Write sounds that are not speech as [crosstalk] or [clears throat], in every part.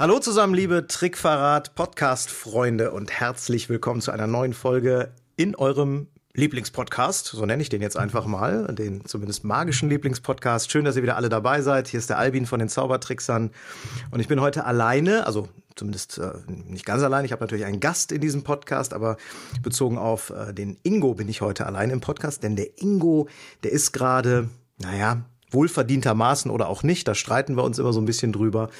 Hallo zusammen, liebe Trickverrat Podcast-Freunde und herzlich willkommen zu einer neuen Folge in eurem Lieblingspodcast, so nenne ich den jetzt einfach mal, den zumindest magischen Lieblingspodcast. Schön, dass ihr wieder alle dabei seid. Hier ist der Albin von den Zaubertricksern und ich bin heute alleine, also zumindest äh, nicht ganz allein. Ich habe natürlich einen Gast in diesem Podcast, aber bezogen auf äh, den Ingo bin ich heute alleine im Podcast, denn der Ingo, der ist gerade, naja, wohlverdientermaßen oder auch nicht, da streiten wir uns immer so ein bisschen drüber,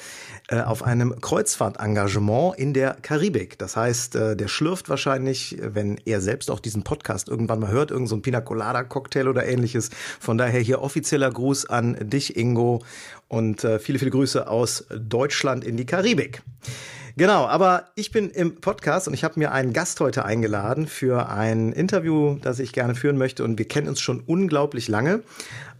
äh, auf einem Kreuzfahrtengagement in der Karibik. Das heißt, äh, der schlürft wahrscheinlich, wenn er selbst auch diesen Podcast irgendwann mal hört, irgend so Pina Colada Cocktail oder ähnliches. Von daher hier offizieller Gruß an dich, Ingo, und äh, viele, viele Grüße aus Deutschland in die Karibik. Genau, aber ich bin im Podcast und ich habe mir einen Gast heute eingeladen für ein Interview, das ich gerne führen möchte. Und wir kennen uns schon unglaublich lange.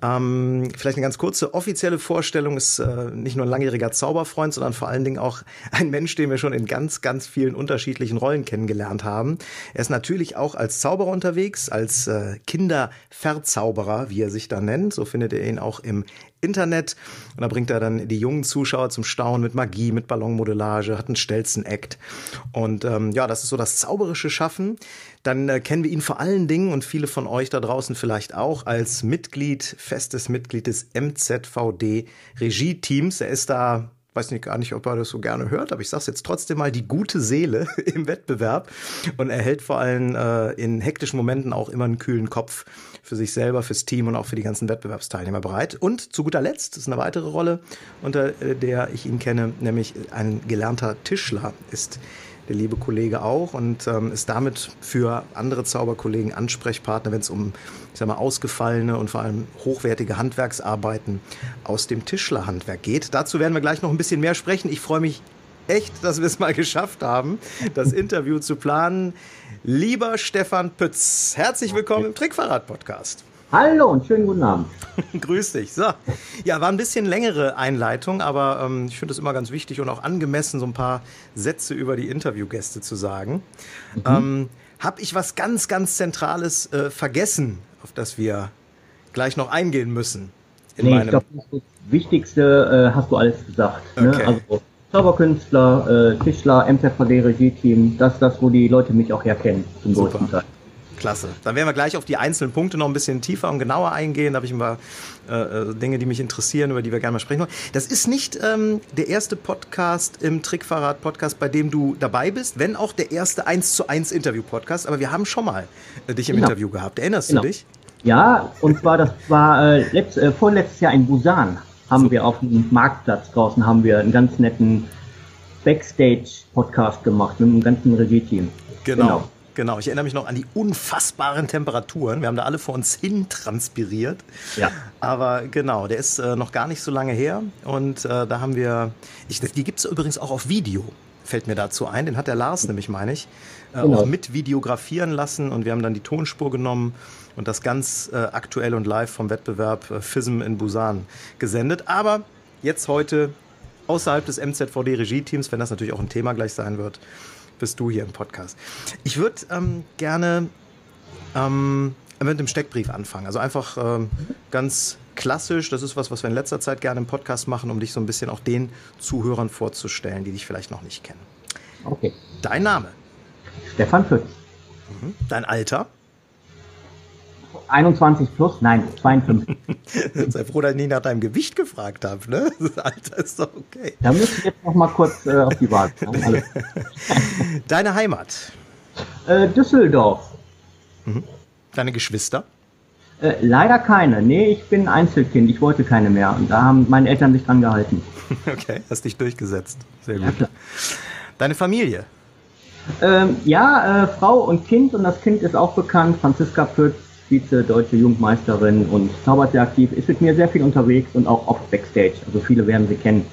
Ähm, vielleicht eine ganz kurze offizielle Vorstellung ist äh, nicht nur ein langjähriger Zauberfreund, sondern vor allen Dingen auch [laughs] ein Mensch, den wir schon in ganz, ganz vielen unterschiedlichen Rollen kennengelernt haben. Er ist natürlich auch als Zauberer unterwegs, als äh, Kinderverzauberer, wie er sich da nennt. So findet ihr ihn auch im Internet. Und da bringt er dann die jungen Zuschauer zum Staunen mit Magie, mit Ballonmodellage, hat einen Stelzen-Act. Und ähm, ja, das ist so das zauberische Schaffen. Dann äh, kennen wir ihn vor allen Dingen und viele von euch da draußen vielleicht auch als Mitglied, festes Mitglied des MZVD Regie-Teams. Er ist da weiß nicht gar nicht, ob er das so gerne hört, aber ich sage es jetzt trotzdem mal, die gute Seele [laughs] im Wettbewerb und er hält vor allem äh, in hektischen Momenten auch immer einen kühlen Kopf für sich selber, fürs Team und auch für die ganzen Wettbewerbsteilnehmer bereit. Und zu guter Letzt ist eine weitere Rolle, unter äh, der ich ihn kenne, nämlich ein gelernter Tischler ist der liebe Kollege auch und ähm, ist damit für andere Zauberkollegen Ansprechpartner, wenn es um ich sag mal, ausgefallene und vor allem hochwertige Handwerksarbeiten aus dem Tischlerhandwerk geht. Dazu werden wir gleich noch ein bisschen mehr sprechen. Ich freue mich echt, dass wir es mal geschafft haben, das Interview zu planen. Lieber Stefan Pütz, herzlich willkommen im Trickverrat-Podcast. Hallo und schönen guten Abend. [laughs] Grüß dich. So. Ja, war ein bisschen längere Einleitung, aber ähm, ich finde es immer ganz wichtig und auch angemessen, so ein paar Sätze über die Interviewgäste zu sagen. Mhm. Ähm, Habe ich was ganz, ganz Zentrales äh, vergessen, auf das wir gleich noch eingehen müssen? In nee, ich glaube, das Wichtigste äh, hast du alles gesagt. Ne? Okay. Also Zauberkünstler, äh, Tischler, MZVD-Regie-Team, das ist das, wo die Leute mich auch herkennen, zum Super. größten Teil. Klasse. Dann werden wir gleich auf die einzelnen Punkte noch ein bisschen tiefer und genauer eingehen. Da habe ich ein paar äh, äh, Dinge, die mich interessieren, über die wir gerne mal sprechen wollen. Das ist nicht ähm, der erste Podcast im Trickverrat-Podcast, bei dem du dabei bist, wenn auch der erste 1 zu 1 Interview-Podcast. Aber wir haben schon mal äh, dich im genau. Interview gehabt. Erinnerst genau. du dich? Ja, und zwar, das war äh, letzt, äh, vorletztes Jahr in Busan haben so. wir auf dem Marktplatz draußen haben wir einen ganz netten Backstage-Podcast gemacht mit einem ganzen Regie-Team. Genau. genau. Genau, ich erinnere mich noch an die unfassbaren Temperaturen. Wir haben da alle vor uns hin transpiriert. Ja. Aber genau, der ist äh, noch gar nicht so lange her. Und äh, da haben wir, ich, die gibt es übrigens auch auf Video, fällt mir dazu ein. Den hat der Lars nämlich, meine ich, äh, genau. auch mit videografieren lassen. Und wir haben dann die Tonspur genommen und das ganz äh, aktuell und live vom Wettbewerb äh, FISM in Busan gesendet. Aber jetzt heute außerhalb des MZVD Regie-Teams, wenn das natürlich auch ein Thema gleich sein wird, bist du hier im Podcast. Ich würde ähm, gerne ähm, mit dem Steckbrief anfangen. Also einfach ähm, ganz klassisch. Das ist was, was wir in letzter Zeit gerne im Podcast machen, um dich so ein bisschen auch den Zuhörern vorzustellen, die dich vielleicht noch nicht kennen. Okay. Dein Name? Stefan Pütz. Mhm. Dein Alter? 21 plus? Nein, 52. [laughs] Sei froh, dass ich nicht nach deinem Gewicht gefragt habe, ne? [laughs] Das Alter ist doch okay. Da müsste ich jetzt noch mal kurz äh, auf die Waage. Ne? [laughs] Deine Heimat? Äh, Düsseldorf. Mhm. Deine Geschwister? Äh, leider keine. Nee, ich bin Einzelkind. Ich wollte keine mehr. Und da haben meine Eltern sich dran gehalten. Okay, hast dich durchgesetzt. Sehr gut. Ja, Deine Familie? Ähm, ja, äh, Frau und Kind. Und das Kind ist auch bekannt. Franziska Pütz, Vize-Deutsche Jugendmeisterin und zaubert sehr aktiv, ist mit mir sehr viel unterwegs und auch oft Backstage. Also viele werden sie kennen,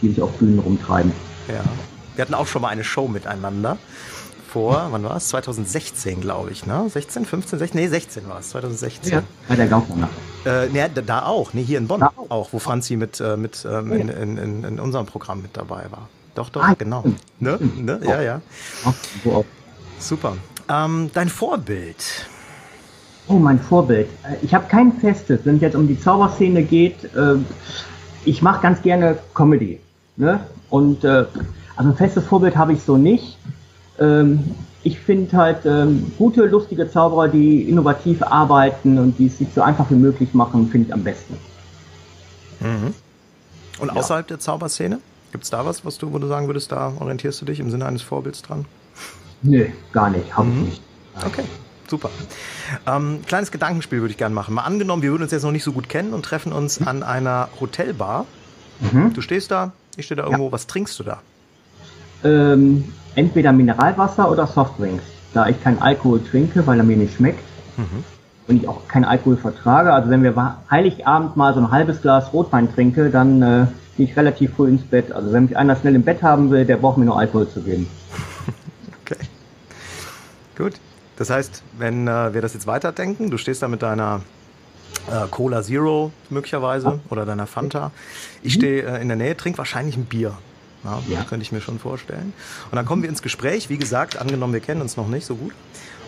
die sich auf Bühnen rumtreiben. Ja. Wir hatten auch schon mal eine Show miteinander. Vor, wann war es? 2016, glaube ich, ne? 16, 15, 16? Nee, 16 war es, 2016. Ja, bei der Gaukmann. Äh, nee, da auch, nee, hier in Bonn auch. auch, wo Franzi mit, äh, mit ähm, in, in, in, in, unserem Programm mit dabei war. Doch, doch, ah, genau. Ne? Ne? Ja, ja. Super. Ähm, dein Vorbild. Oh, mein Vorbild. Äh, ich habe kein festes, wenn es jetzt um die Zauberszene geht. Äh, ich mache ganz gerne Comedy. Ne? Und äh, also ein festes Vorbild habe ich so nicht. Ähm, ich finde halt ähm, gute, lustige Zauberer, die innovativ arbeiten und die es sich so einfach wie möglich machen, finde ich am besten. Mhm. Und außerhalb ja. der Zauberszene? Gibt es da was, was du, wo du sagen würdest, da orientierst du dich im Sinne eines Vorbilds dran? Nö, gar nicht, habe mhm. ich nicht. Okay, super. Ähm, kleines Gedankenspiel würde ich gerne machen. Mal angenommen, wir würden uns jetzt noch nicht so gut kennen und treffen uns mhm. an einer Hotelbar. Mhm. Du stehst da, ich stehe da irgendwo. Ja. Was trinkst du da? Ähm, entweder Mineralwasser oder Softdrinks. Da ich keinen Alkohol trinke, weil er mir nicht schmeckt. Mhm. Und ich auch keinen Alkohol vertrage. Also wenn wir Heiligabend mal so ein halbes Glas Rotwein trinke, dann äh, gehe ich relativ früh ins Bett. Also wenn mich einer schnell im Bett haben will, der braucht mir nur Alkohol zu geben. [laughs] okay. Gut. Das heißt, wenn äh, wir das jetzt weiterdenken, du stehst da mit deiner äh, Cola Zero möglicherweise oder deiner Fanta. Ich mhm. stehe äh, in der Nähe, trinke wahrscheinlich ein Bier. Ja, ja. Könnte ich mir schon vorstellen. Und dann kommen wir ins Gespräch. Wie gesagt, angenommen, wir kennen uns noch nicht so gut.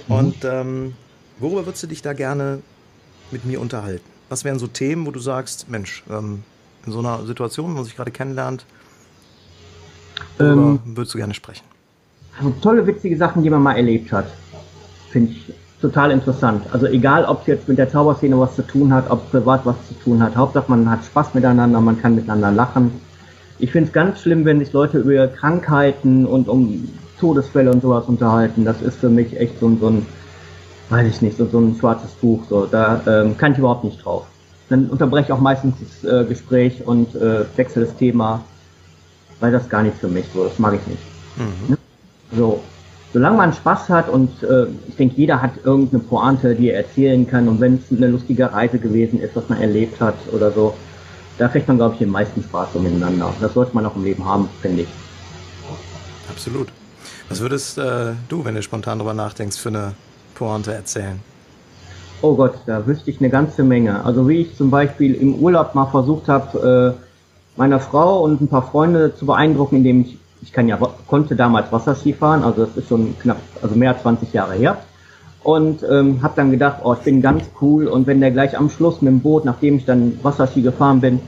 Mhm. Und ähm, worüber würdest du dich da gerne mit mir unterhalten? Was wären so Themen, wo du sagst, Mensch, ähm, in so einer Situation, wo man sich gerade kennenlernt, ähm, würdest du gerne sprechen? Also tolle, witzige Sachen, die man mal erlebt hat. Finde ich total interessant. Also egal, ob es jetzt mit der Zauberszene was zu tun hat, ob privat was zu tun hat. Hauptsache, man hat Spaß miteinander, man kann miteinander lachen. Ich finde es ganz schlimm, wenn sich Leute über Krankheiten und um Todesfälle und sowas unterhalten. Das ist für mich echt so, so ein, weiß ich nicht, so, so ein schwarzes Buch. So, da ähm, kann ich überhaupt nicht drauf. Dann unterbreche ich auch meistens das äh, Gespräch und äh, wechsle das Thema, weil das gar nicht für mich so. Das mag ich nicht. Mhm. So, solange man Spaß hat und äh, ich denke, jeder hat irgendeine Pointe, die er erzählen kann und wenn es eine lustige Reise gewesen ist, was man erlebt hat oder so, da kriegt man, glaube ich, den meisten Spaß so miteinander. Das sollte man auch im Leben haben, finde ich. Absolut. Was würdest äh, du, wenn du spontan darüber nachdenkst, für eine Pointe erzählen? Oh Gott, da wüsste ich eine ganze Menge. Also wie ich zum Beispiel im Urlaub mal versucht habe, äh, meiner Frau und ein paar Freunde zu beeindrucken, indem ich, ich kann ja, konnte damals Wasserski fahren, also das ist schon knapp, also mehr als 20 Jahre her und ähm, habe dann gedacht, oh, ich bin ganz cool und wenn der gleich am Schluss mit dem Boot, nachdem ich dann Wasserski gefahren bin,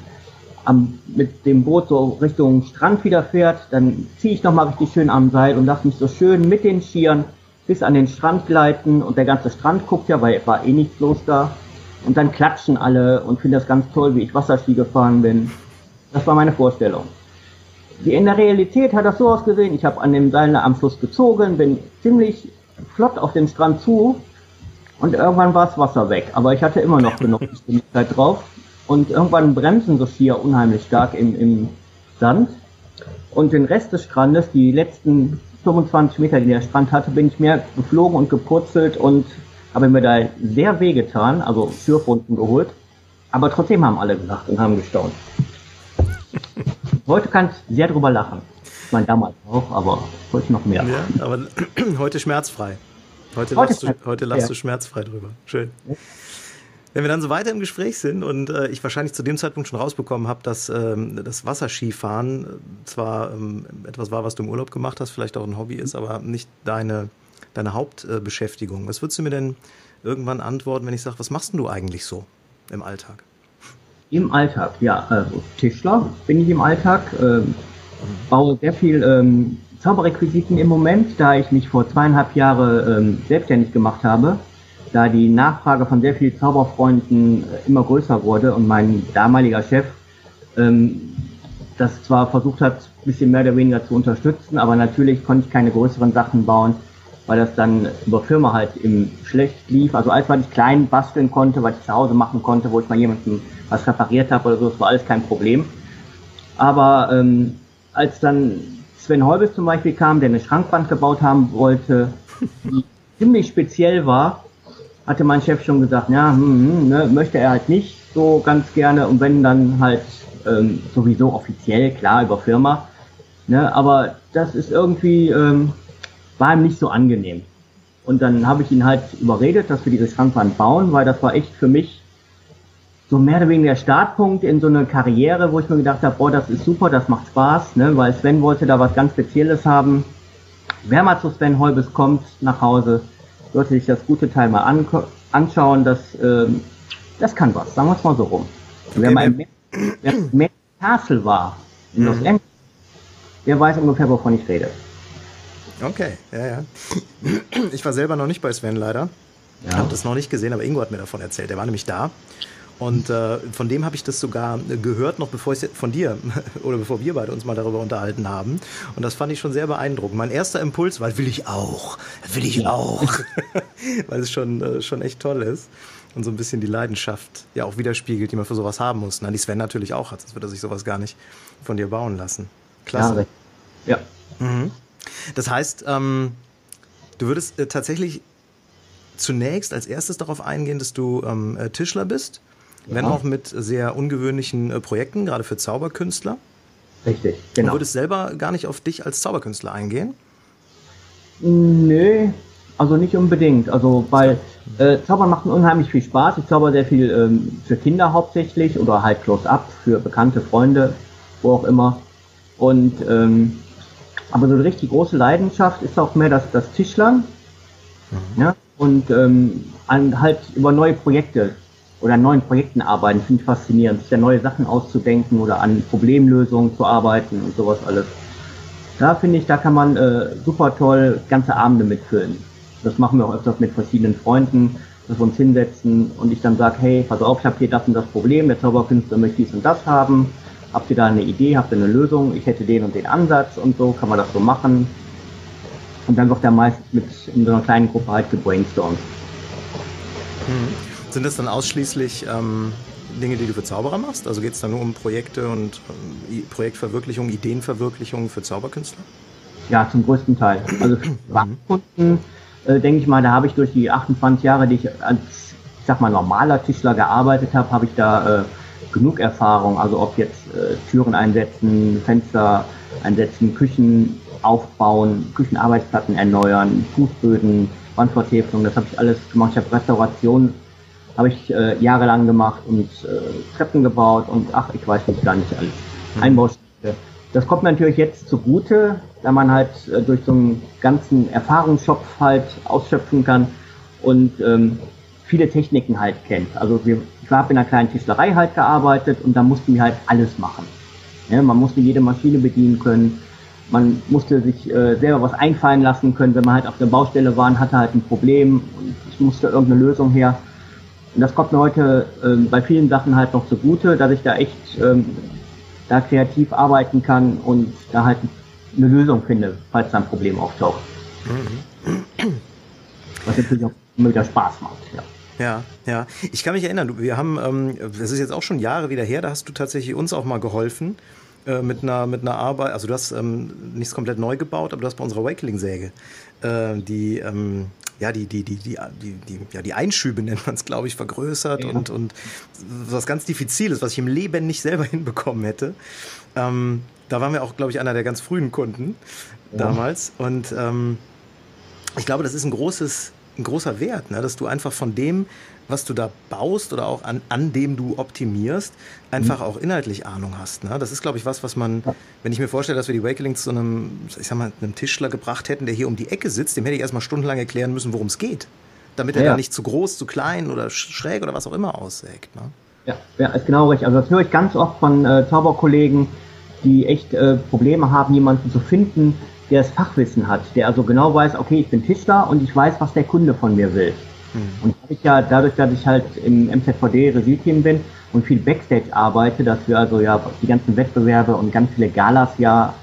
am, mit dem Boot so Richtung Strand wieder fährt, dann ziehe ich nochmal richtig schön am Seil und lasse mich so schön mit den Skiern bis an den Strand gleiten und der ganze Strand guckt ja, weil war eh nichts los da. Und dann klatschen alle und finden das ganz toll, wie ich Wasserski gefahren bin. Das war meine Vorstellung. In der Realität hat das so ausgesehen, ich habe an dem Seil am Fluss gezogen, bin ziemlich flott auf den Strand zu und irgendwann war das Wasser weg. Aber ich hatte immer noch genug Geschwindigkeit drauf und irgendwann bremsen so Skier unheimlich stark im, im Sand. Und den Rest des Strandes, die letzten 25 Meter, die der Strand hatte, bin ich mehr geflogen und gepurzelt und habe mir da sehr weh getan, also Schürfwunden geholt. Aber trotzdem haben alle gesagt und haben gestaunt. [laughs] Heute kann ich sehr drüber lachen meine damals auch, aber heute noch mehr. Ja, aber [clears throat] heute schmerzfrei. Heute, heute lachst, du, heute lachst ja. du schmerzfrei drüber. Schön. Wenn wir dann so weiter im Gespräch sind und äh, ich wahrscheinlich zu dem Zeitpunkt schon rausbekommen habe, dass ähm, das Wasserskifahren äh, zwar ähm, etwas war, was du im Urlaub gemacht hast, vielleicht auch ein Hobby ist, aber nicht deine, deine Hauptbeschäftigung. was würdest du mir denn irgendwann antworten, wenn ich sage, was machst du eigentlich so im Alltag? Im Alltag, ja. Also Tischler bin ich im Alltag. Ähm, baue sehr viel ähm, Zauberrequisiten im Moment, da ich mich vor zweieinhalb Jahren ähm, selbstständig gemacht habe, da die Nachfrage von sehr vielen Zauberfreunden äh, immer größer wurde und mein damaliger Chef ähm, das zwar versucht hat, ein bisschen mehr oder weniger zu unterstützen, aber natürlich konnte ich keine größeren Sachen bauen, weil das dann über Firma halt im schlecht lief. Also alles, was ich klein basteln konnte, was ich zu Hause machen konnte, wo ich mal jemandem was repariert habe oder so, das war alles kein Problem. Aber ähm, als dann Sven Heubes zum Beispiel kam, der eine Schrankwand gebaut haben wollte, die [laughs] ziemlich speziell war, hatte mein Chef schon gesagt, ja, hm, hm, ne, möchte er halt nicht so ganz gerne und wenn dann halt ähm, sowieso offiziell, klar, über Firma. Ne, aber das ist irgendwie, ähm, war ihm nicht so angenehm. Und dann habe ich ihn halt überredet, dass wir diese Schrankwand bauen, weil das war echt für mich so mehr oder weniger der Startpunkt in so eine Karriere, wo ich mir gedacht habe, boah, das ist super, das macht Spaß, ne? weil Sven wollte da was ganz Spezielles haben. Wer mal zu Sven Holbes kommt nach Hause, sollte sich das gute Teil mal anschauen, das, äh, das kann was, sagen wir es mal so rum. Okay, wer mal im Castle war, in Los mhm. Angeles, der weiß ungefähr, wovon ich rede. Okay, ja, ja. Ich war selber noch nicht bei Sven leider. Ja. Habe das noch nicht gesehen, aber Ingo hat mir davon erzählt. Der war nämlich da. Und äh, von dem habe ich das sogar gehört, noch bevor ich von dir [laughs] oder bevor wir beide uns mal darüber unterhalten haben. Und das fand ich schon sehr beeindruckend. Mein erster Impuls war, will ich auch, will ich auch, [laughs] weil es schon, äh, schon echt toll ist und so ein bisschen die Leidenschaft ja auch widerspiegelt, die man für sowas haben muss. Na, die Sven natürlich auch hat, sonst würde er sich sowas gar nicht von dir bauen lassen. Klasse. Ja. Mhm. Das heißt, ähm, du würdest äh, tatsächlich zunächst als erstes darauf eingehen, dass du ähm, äh, Tischler bist, ja. wenn auch mit sehr ungewöhnlichen äh, Projekten, gerade für Zauberkünstler. Richtig, genau. Du würdest selber gar nicht auf dich als Zauberkünstler eingehen? Nö, also nicht unbedingt. Also weil äh, Zaubern macht unheimlich viel Spaß. Ich zauber sehr viel ähm, für Kinder hauptsächlich oder halt close-up für bekannte Freunde, wo auch immer. Und ähm, aber so eine richtig große Leidenschaft ist auch mehr das, das Tischlern. Mhm. Ja? Und ähm, halt über neue Projekte oder an neuen Projekten arbeiten, finde ich faszinierend, sich ja neue Sachen auszudenken oder an Problemlösungen zu arbeiten und sowas alles. Da finde ich, da kann man äh, super toll ganze Abende mitfüllen. Das machen wir auch öfters mit verschiedenen Freunden, dass wir uns hinsetzen und ich dann sage, hey, pass auf, ich habe hier das und das Problem, der Zauberkünstler möchte dies und das haben. Habt ihr da eine Idee, habt ihr eine Lösung? Ich hätte den und den Ansatz und so, kann man das so machen. Und dann wird der meist mit in so einer kleinen Gruppe halt gebrainstormt. Hm. Sind das dann ausschließlich ähm, Dinge, die du für Zauberer machst? Also geht es da nur um Projekte und ähm, Projektverwirklichung, Ideenverwirklichung für Zauberkünstler? Ja, zum größten Teil. Also für Kunden äh, denke ich mal, da habe ich durch die 28 Jahre, die ich als, ich sag mal, normaler Tischler gearbeitet habe, habe ich da äh, genug Erfahrung. Also ob jetzt äh, Türen einsetzen, Fenster einsetzen, Küchen aufbauen, Küchenarbeitsplatten erneuern, Fußböden, Wandvertäfelung, das habe ich alles gemacht. Ich habe Restauration, habe ich äh, jahrelang gemacht und äh, Treppen gebaut und ach, ich weiß nicht gar nicht alles. Mhm. Einbaustücke. Das kommt mir natürlich jetzt zugute, da man halt äh, durch so einen ganzen Erfahrungsschopf halt ausschöpfen kann und ähm, viele Techniken halt kennt. Also wir, ich habe in einer kleinen Tischlerei halt gearbeitet und da mussten wir halt alles machen. Ja, man musste jede Maschine bedienen können. Man musste sich äh, selber was einfallen lassen können, wenn man halt auf der Baustelle war und hatte halt ein Problem und ich musste irgendeine Lösung her. Und das kommt mir heute äh, bei vielen Sachen halt noch zugute, dass ich da echt ähm, da kreativ arbeiten kann und da halt eine Lösung finde, falls da ein Problem auftaucht. Mhm. Was natürlich auch immer wieder Spaß macht, ja. Ja, ja. Ich kann mich erinnern, wir haben, ähm, das ist jetzt auch schon Jahre wieder her, da hast du tatsächlich uns auch mal geholfen äh, mit einer mit einer Arbeit. Also du hast ähm, nichts komplett neu gebaut, aber du hast bei unserer Wakeling-Säge äh, die ähm, ja, die, die, die, die, die, ja, die Einschübe nennt man es, glaube ich, vergrößert ja. und, und was ganz Diffiziles, was ich im Leben nicht selber [laughs] hinbekommen hätte. Ähm, da waren wir auch, glaube ich, einer der ganz frühen Kunden ja. damals. Und ähm, ich glaube, das ist ein großes, ein großer Wert, ne? dass du einfach von dem, was du da baust oder auch an, an dem du optimierst, einfach mhm. auch inhaltlich Ahnung hast. Ne? Das ist, glaube ich, was, was man, wenn ich mir vorstelle, dass wir die Wakelings zu einem, ich sag mal, einem Tischler gebracht hätten, der hier um die Ecke sitzt, dem hätte ich erstmal stundenlang erklären müssen, worum es geht. Damit er ja. da nicht zu groß, zu klein oder schräg oder was auch immer aussägt. Ne? Ja, ja, ist genau richtig. Also das höre ich ganz oft von äh, Zauberkollegen, die echt äh, Probleme haben, jemanden zu finden, der das Fachwissen hat, der also genau weiß, okay, ich bin Tischler und ich weiß, was der Kunde von mir will. Mhm. Und ich ja dadurch, dass ich halt im MZVD Regie-Team bin und viel Backstage arbeite, dass wir also ja die ganzen Wettbewerbe und ganz viele Galas ja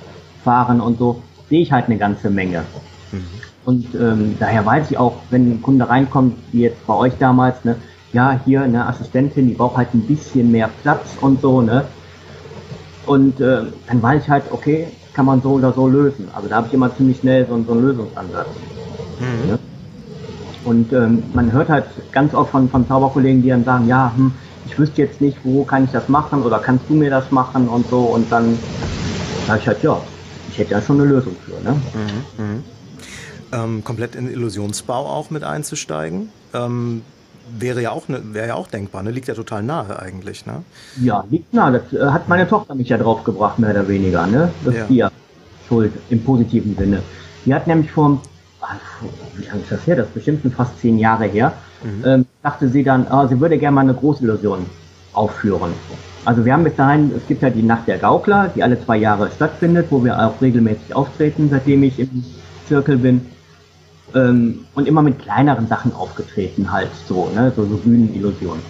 fahren und so, sehe ich halt eine ganze Menge. Mhm. Und ähm, daher weiß ich auch, wenn ein Kunde reinkommt, wie jetzt bei euch damals, ne, ja, hier eine Assistentin, die braucht halt ein bisschen mehr Platz und so, ne? Und äh, dann weiß ich halt, okay, kann man so oder so lösen. Also da habe ich immer ziemlich schnell so, so einen Lösungsansatz. Mhm. Ne? Und ähm, man hört halt ganz oft von, von Zauberkollegen, die dann sagen, ja, hm, ich wüsste jetzt nicht, wo kann ich das machen oder kannst du mir das machen und so. Und dann sage ich halt, ja, ich hätte ja schon eine Lösung für. Ne? Mhm, mh. ähm, komplett in Illusionsbau auch mit einzusteigen. Ähm, wäre ja auch ne, wäre ja auch denkbar, ne? Liegt ja total nahe eigentlich, ne? Ja, liegt nahe. Das äh, hat meine Tochter mich ja drauf gebracht, mehr oder weniger, ne? Das ja. ist ihr Schuld im positiven Sinne. Die hat nämlich vor wie lange ist das her? Das ist bestimmt fast zehn Jahre her. Mhm. Ähm, dachte sie dann, ah, sie würde gerne mal eine Großillusion aufführen. Also wir haben bis dahin, es gibt ja die Nacht der Gaukler, die alle zwei Jahre stattfindet, wo wir auch regelmäßig auftreten, seitdem ich im Zirkel bin. Ähm, und immer mit kleineren Sachen aufgetreten halt, so, ne, so, so Bühnenillusionen.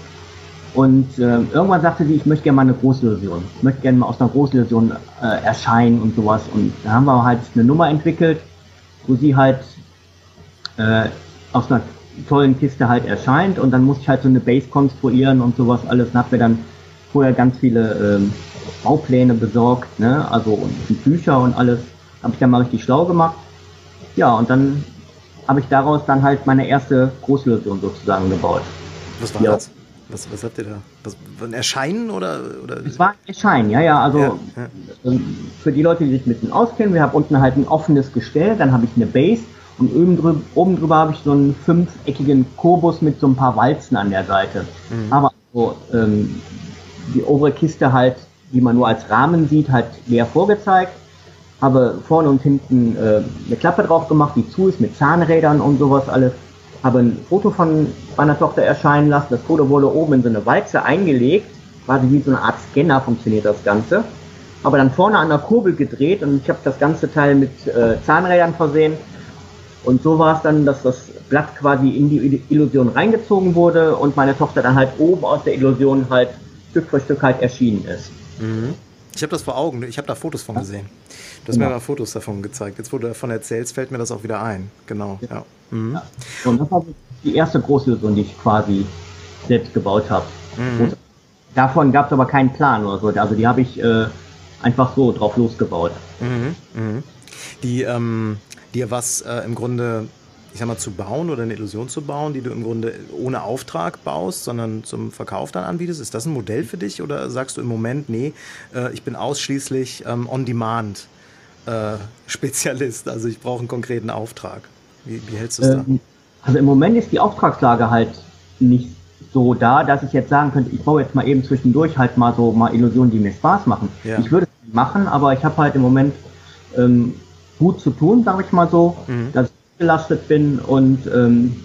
Und äh, irgendwann sagte sie, ich möchte gerne mal eine Großillusion. Ich möchte gerne mal aus einer Großillusion äh, erscheinen und sowas. Und da haben wir halt eine Nummer entwickelt, wo sie halt äh, aus einer tollen Kiste halt erscheint und dann musste ich halt so eine Base konstruieren und sowas alles und hab mir dann vorher ganz viele ähm, Baupläne besorgt, ne, also und Bücher und alles, habe ich dann mal richtig schlau gemacht. Ja, und dann habe ich daraus dann halt meine erste Großillusion sozusagen gebaut. Was war ja. das? Was, was habt ihr da? Was, ein Erscheinen oder, oder? Es war ein Erscheinen, ja, ja. Also ja, ja. Ähm, für die Leute, die sich mit dem auskennen, wir haben unten halt ein offenes Gestell, dann habe ich eine Base und oben drüber, oben drüber habe ich so einen fünfeckigen Kubus mit so ein paar Walzen an der Seite. Mhm. Aber so, ähm, die obere Kiste halt, die man nur als Rahmen sieht, halt leer vorgezeigt. Habe vorne und hinten äh, eine Klappe drauf gemacht, die zu ist mit Zahnrädern und sowas alles. Habe ein Foto von meiner Tochter erscheinen lassen. Das Foto wurde oben in so eine Walze eingelegt. Quasi wie so eine Art Scanner funktioniert das Ganze. Aber dann vorne an der Kurbel gedreht und ich habe das ganze Teil mit äh, Zahnrädern versehen und so war es dann, dass das Blatt quasi in die Illusion reingezogen wurde und meine Tochter dann halt oben aus der Illusion halt Stück für Stück halt erschienen ist. Mhm. Ich habe das vor Augen, ich habe da Fotos von gesehen. Du hast genau. mir mal Fotos davon gezeigt. Jetzt, wo du davon erzählst, fällt mir das auch wieder ein. Genau, ja. Mhm. ja. Und das war die erste Großillusion, die ich quasi selbst gebaut habe. Mhm. Davon gab es aber keinen Plan oder so. Also die habe ich äh, einfach so drauf losgebaut. Mhm. mhm. Die, ähm, dir was äh, im Grunde, ich sag mal, zu bauen oder eine Illusion zu bauen, die du im Grunde ohne Auftrag baust, sondern zum Verkauf dann anbietest? Ist das ein Modell für dich oder sagst du im Moment, nee, äh, ich bin ausschließlich ähm, on-demand äh, [laughs] Spezialist, also ich brauche einen konkreten Auftrag? Wie, wie hältst du es ähm, da? Also im Moment ist die Auftragslage halt nicht so da, dass ich jetzt sagen könnte, ich baue jetzt mal eben zwischendurch halt mal so mal Illusionen, die mir Spaß machen. Ja. Ich würde es machen, aber ich habe halt im Moment ähm, gut zu tun, sage ich mal so, mhm. dass ich belastet bin und ähm,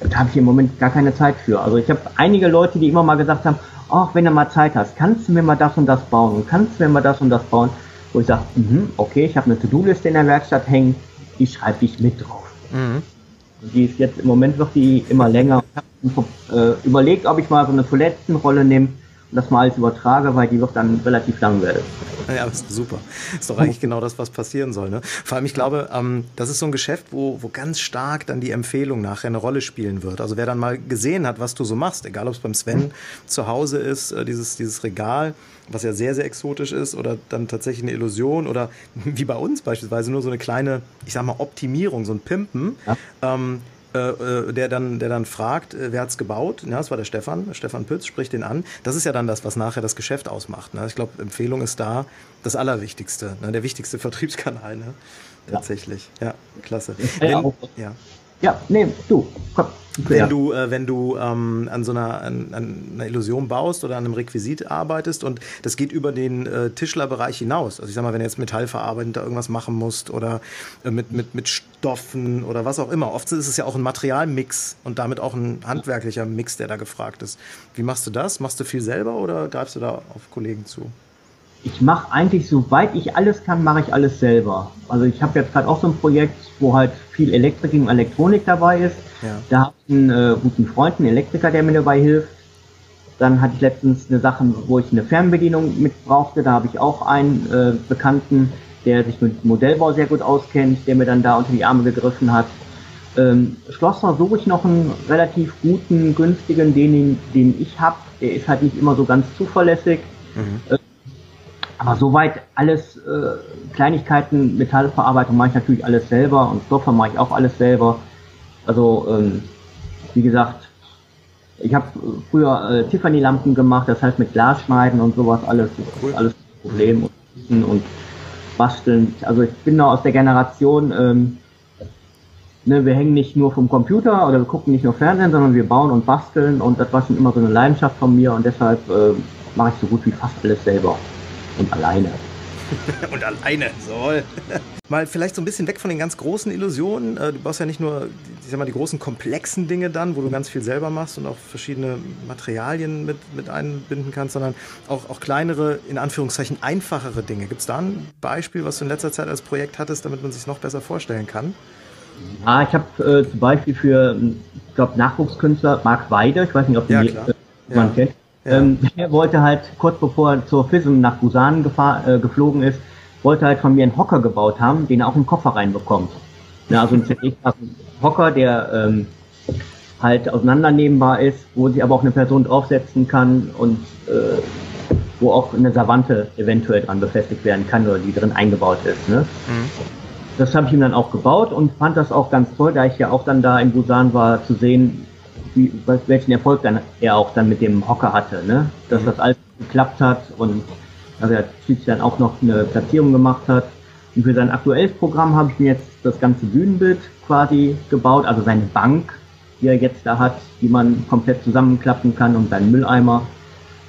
da habe ich im Moment gar keine Zeit für. Also ich habe einige Leute, die immer mal gesagt haben, ach, wenn du mal Zeit hast, kannst du mir mal das und das bauen und kannst du mir mal das und das bauen, wo ich sage, mhm, okay, ich habe eine To-Do-Liste in der Werkstatt hängen, die schreibe ich mit drauf. Mhm. Die ist jetzt im Moment wird die immer länger. Ich habe äh, überlegt, ob ich mal so eine Toilettenrolle nehme das mal alles übertrage, weil die wird dann relativ lang werden. Ja, das ist super. Ist doch eigentlich genau das, was passieren soll. Ne? Vor allem, ich glaube, ähm, das ist so ein Geschäft, wo, wo ganz stark dann die Empfehlung nachher eine Rolle spielen wird. Also wer dann mal gesehen hat, was du so machst, egal ob es beim Sven zu Hause ist, äh, dieses, dieses Regal, was ja sehr, sehr exotisch ist, oder dann tatsächlich eine Illusion oder [laughs] wie bei uns beispielsweise nur so eine kleine, ich sag mal, Optimierung, so ein Pimpen. Ja. Ähm, äh, äh, der dann, der dann fragt, äh, wer hat's gebaut? Ja, das war der Stefan, Stefan Pütz spricht den an. Das ist ja dann das, was nachher das Geschäft ausmacht. Ne? Ich glaube, Empfehlung ist da das Allerwichtigste, ne? der wichtigste [laughs] Vertriebskanal. Ne? Tatsächlich. Ja, ja klasse. Wenn, ja. Ja, nee, du, komm. Wenn du, äh, wenn du ähm, an so einer, an, an, einer Illusion baust oder an einem Requisit arbeitest und das geht über den äh, Tischlerbereich hinaus. Also ich sag mal, wenn du jetzt metallverarbeitend da irgendwas machen musst oder äh, mit, mit, mit Stoffen oder was auch immer. Oft ist es ja auch ein Materialmix und damit auch ein handwerklicher Mix, der da gefragt ist. Wie machst du das? Machst du viel selber oder greifst du da auf Kollegen zu? Ich mache eigentlich, soweit ich alles kann, mache ich alles selber. Also ich habe jetzt gerade auch so ein Projekt, wo halt viel Elektrik und Elektronik dabei ist. Ja. Da habe ich einen äh, guten Freund, einen Elektriker, der mir dabei hilft. Dann hatte ich letztens eine Sache, wo ich eine Fernbedienung mit brauchte. Da habe ich auch einen äh, Bekannten, der sich mit Modellbau sehr gut auskennt, der mir dann da unter die Arme gegriffen hat. Ähm, Schlosser suche ich noch einen relativ guten, günstigen, den, den ich habe. Der ist halt nicht immer so ganz zuverlässig. Mhm. Äh, aber soweit alles äh, Kleinigkeiten, Metallverarbeitung mache ich natürlich alles selber und Stoffe mache ich auch alles selber. Also ähm, wie gesagt, ich habe früher äh, Tiffany-Lampen gemacht, das heißt mit Glasschneiden und sowas alles, cool. alles Problem und, und basteln. Also ich bin noch aus der Generation, ähm, ne, wir hängen nicht nur vom Computer oder wir gucken nicht nur Fernsehen, sondern wir bauen und basteln und das war schon immer so eine Leidenschaft von mir und deshalb äh, mache ich so gut wie fast alles selber und alleine. [laughs] und alleine, soll. [laughs] Mal vielleicht so ein bisschen weg von den ganz großen Illusionen. Äh, du baust ja nicht nur, ich sag mal, die großen komplexen Dinge dann, wo du ganz viel selber machst und auch verschiedene Materialien mit, mit einbinden kannst, sondern auch, auch kleinere, in Anführungszeichen einfachere Dinge. Gibt es da ein Beispiel, was du in letzter Zeit als Projekt hattest, damit man sich noch besser vorstellen kann? Ja, ich habe äh, zum Beispiel für, ich glaube, Nachwuchskünstler Marc Weide, ich weiß nicht, ob du ja, äh, man ja. kennt. Ähm, er wollte halt kurz bevor er zur FISM nach Busan gefahr, äh, geflogen ist, wollte halt von mir einen Hocker gebaut haben, den er auch in den Koffer reinbekommt. Ja, also ein Hocker, der ähm, halt auseinandernehmbar ist, wo sich aber auch eine Person draufsetzen kann und äh, wo auch eine Savante eventuell dran befestigt werden kann oder die drin eingebaut ist. Ne? Mhm. Das habe ich ihm dann auch gebaut und fand das auch ganz toll, da ich ja auch dann da in Busan war, zu sehen, wie, welchen Erfolg dann er auch dann mit dem Hocker hatte, ne? Dass mhm. das alles geklappt hat und dass er schließlich dann auch noch eine Platzierung gemacht hat. Und für sein aktuelles Programm habe ich mir jetzt das ganze Bühnenbild quasi gebaut, also seine Bank, die er jetzt da hat, die man komplett zusammenklappen kann und seinen Mülleimer.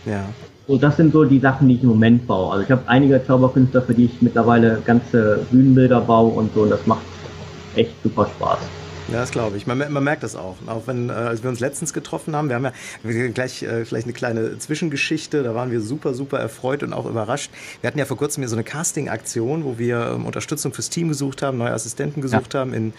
Ja. So, das sind so die Sachen, die ich im Moment baue. Also ich habe einige Zauberkünstler, für die ich mittlerweile ganze Bühnenbilder baue und so, und das macht echt super Spaß. Ja, das glaube ich. Man, man, merkt das auch. Auch wenn, äh, als wir uns letztens getroffen haben, wir haben ja gleich äh, vielleicht eine kleine Zwischengeschichte, da waren wir super, super erfreut und auch überrascht. Wir hatten ja vor kurzem hier so eine Casting-Aktion, wo wir ähm, Unterstützung fürs Team gesucht haben, neue Assistenten gesucht ja. haben in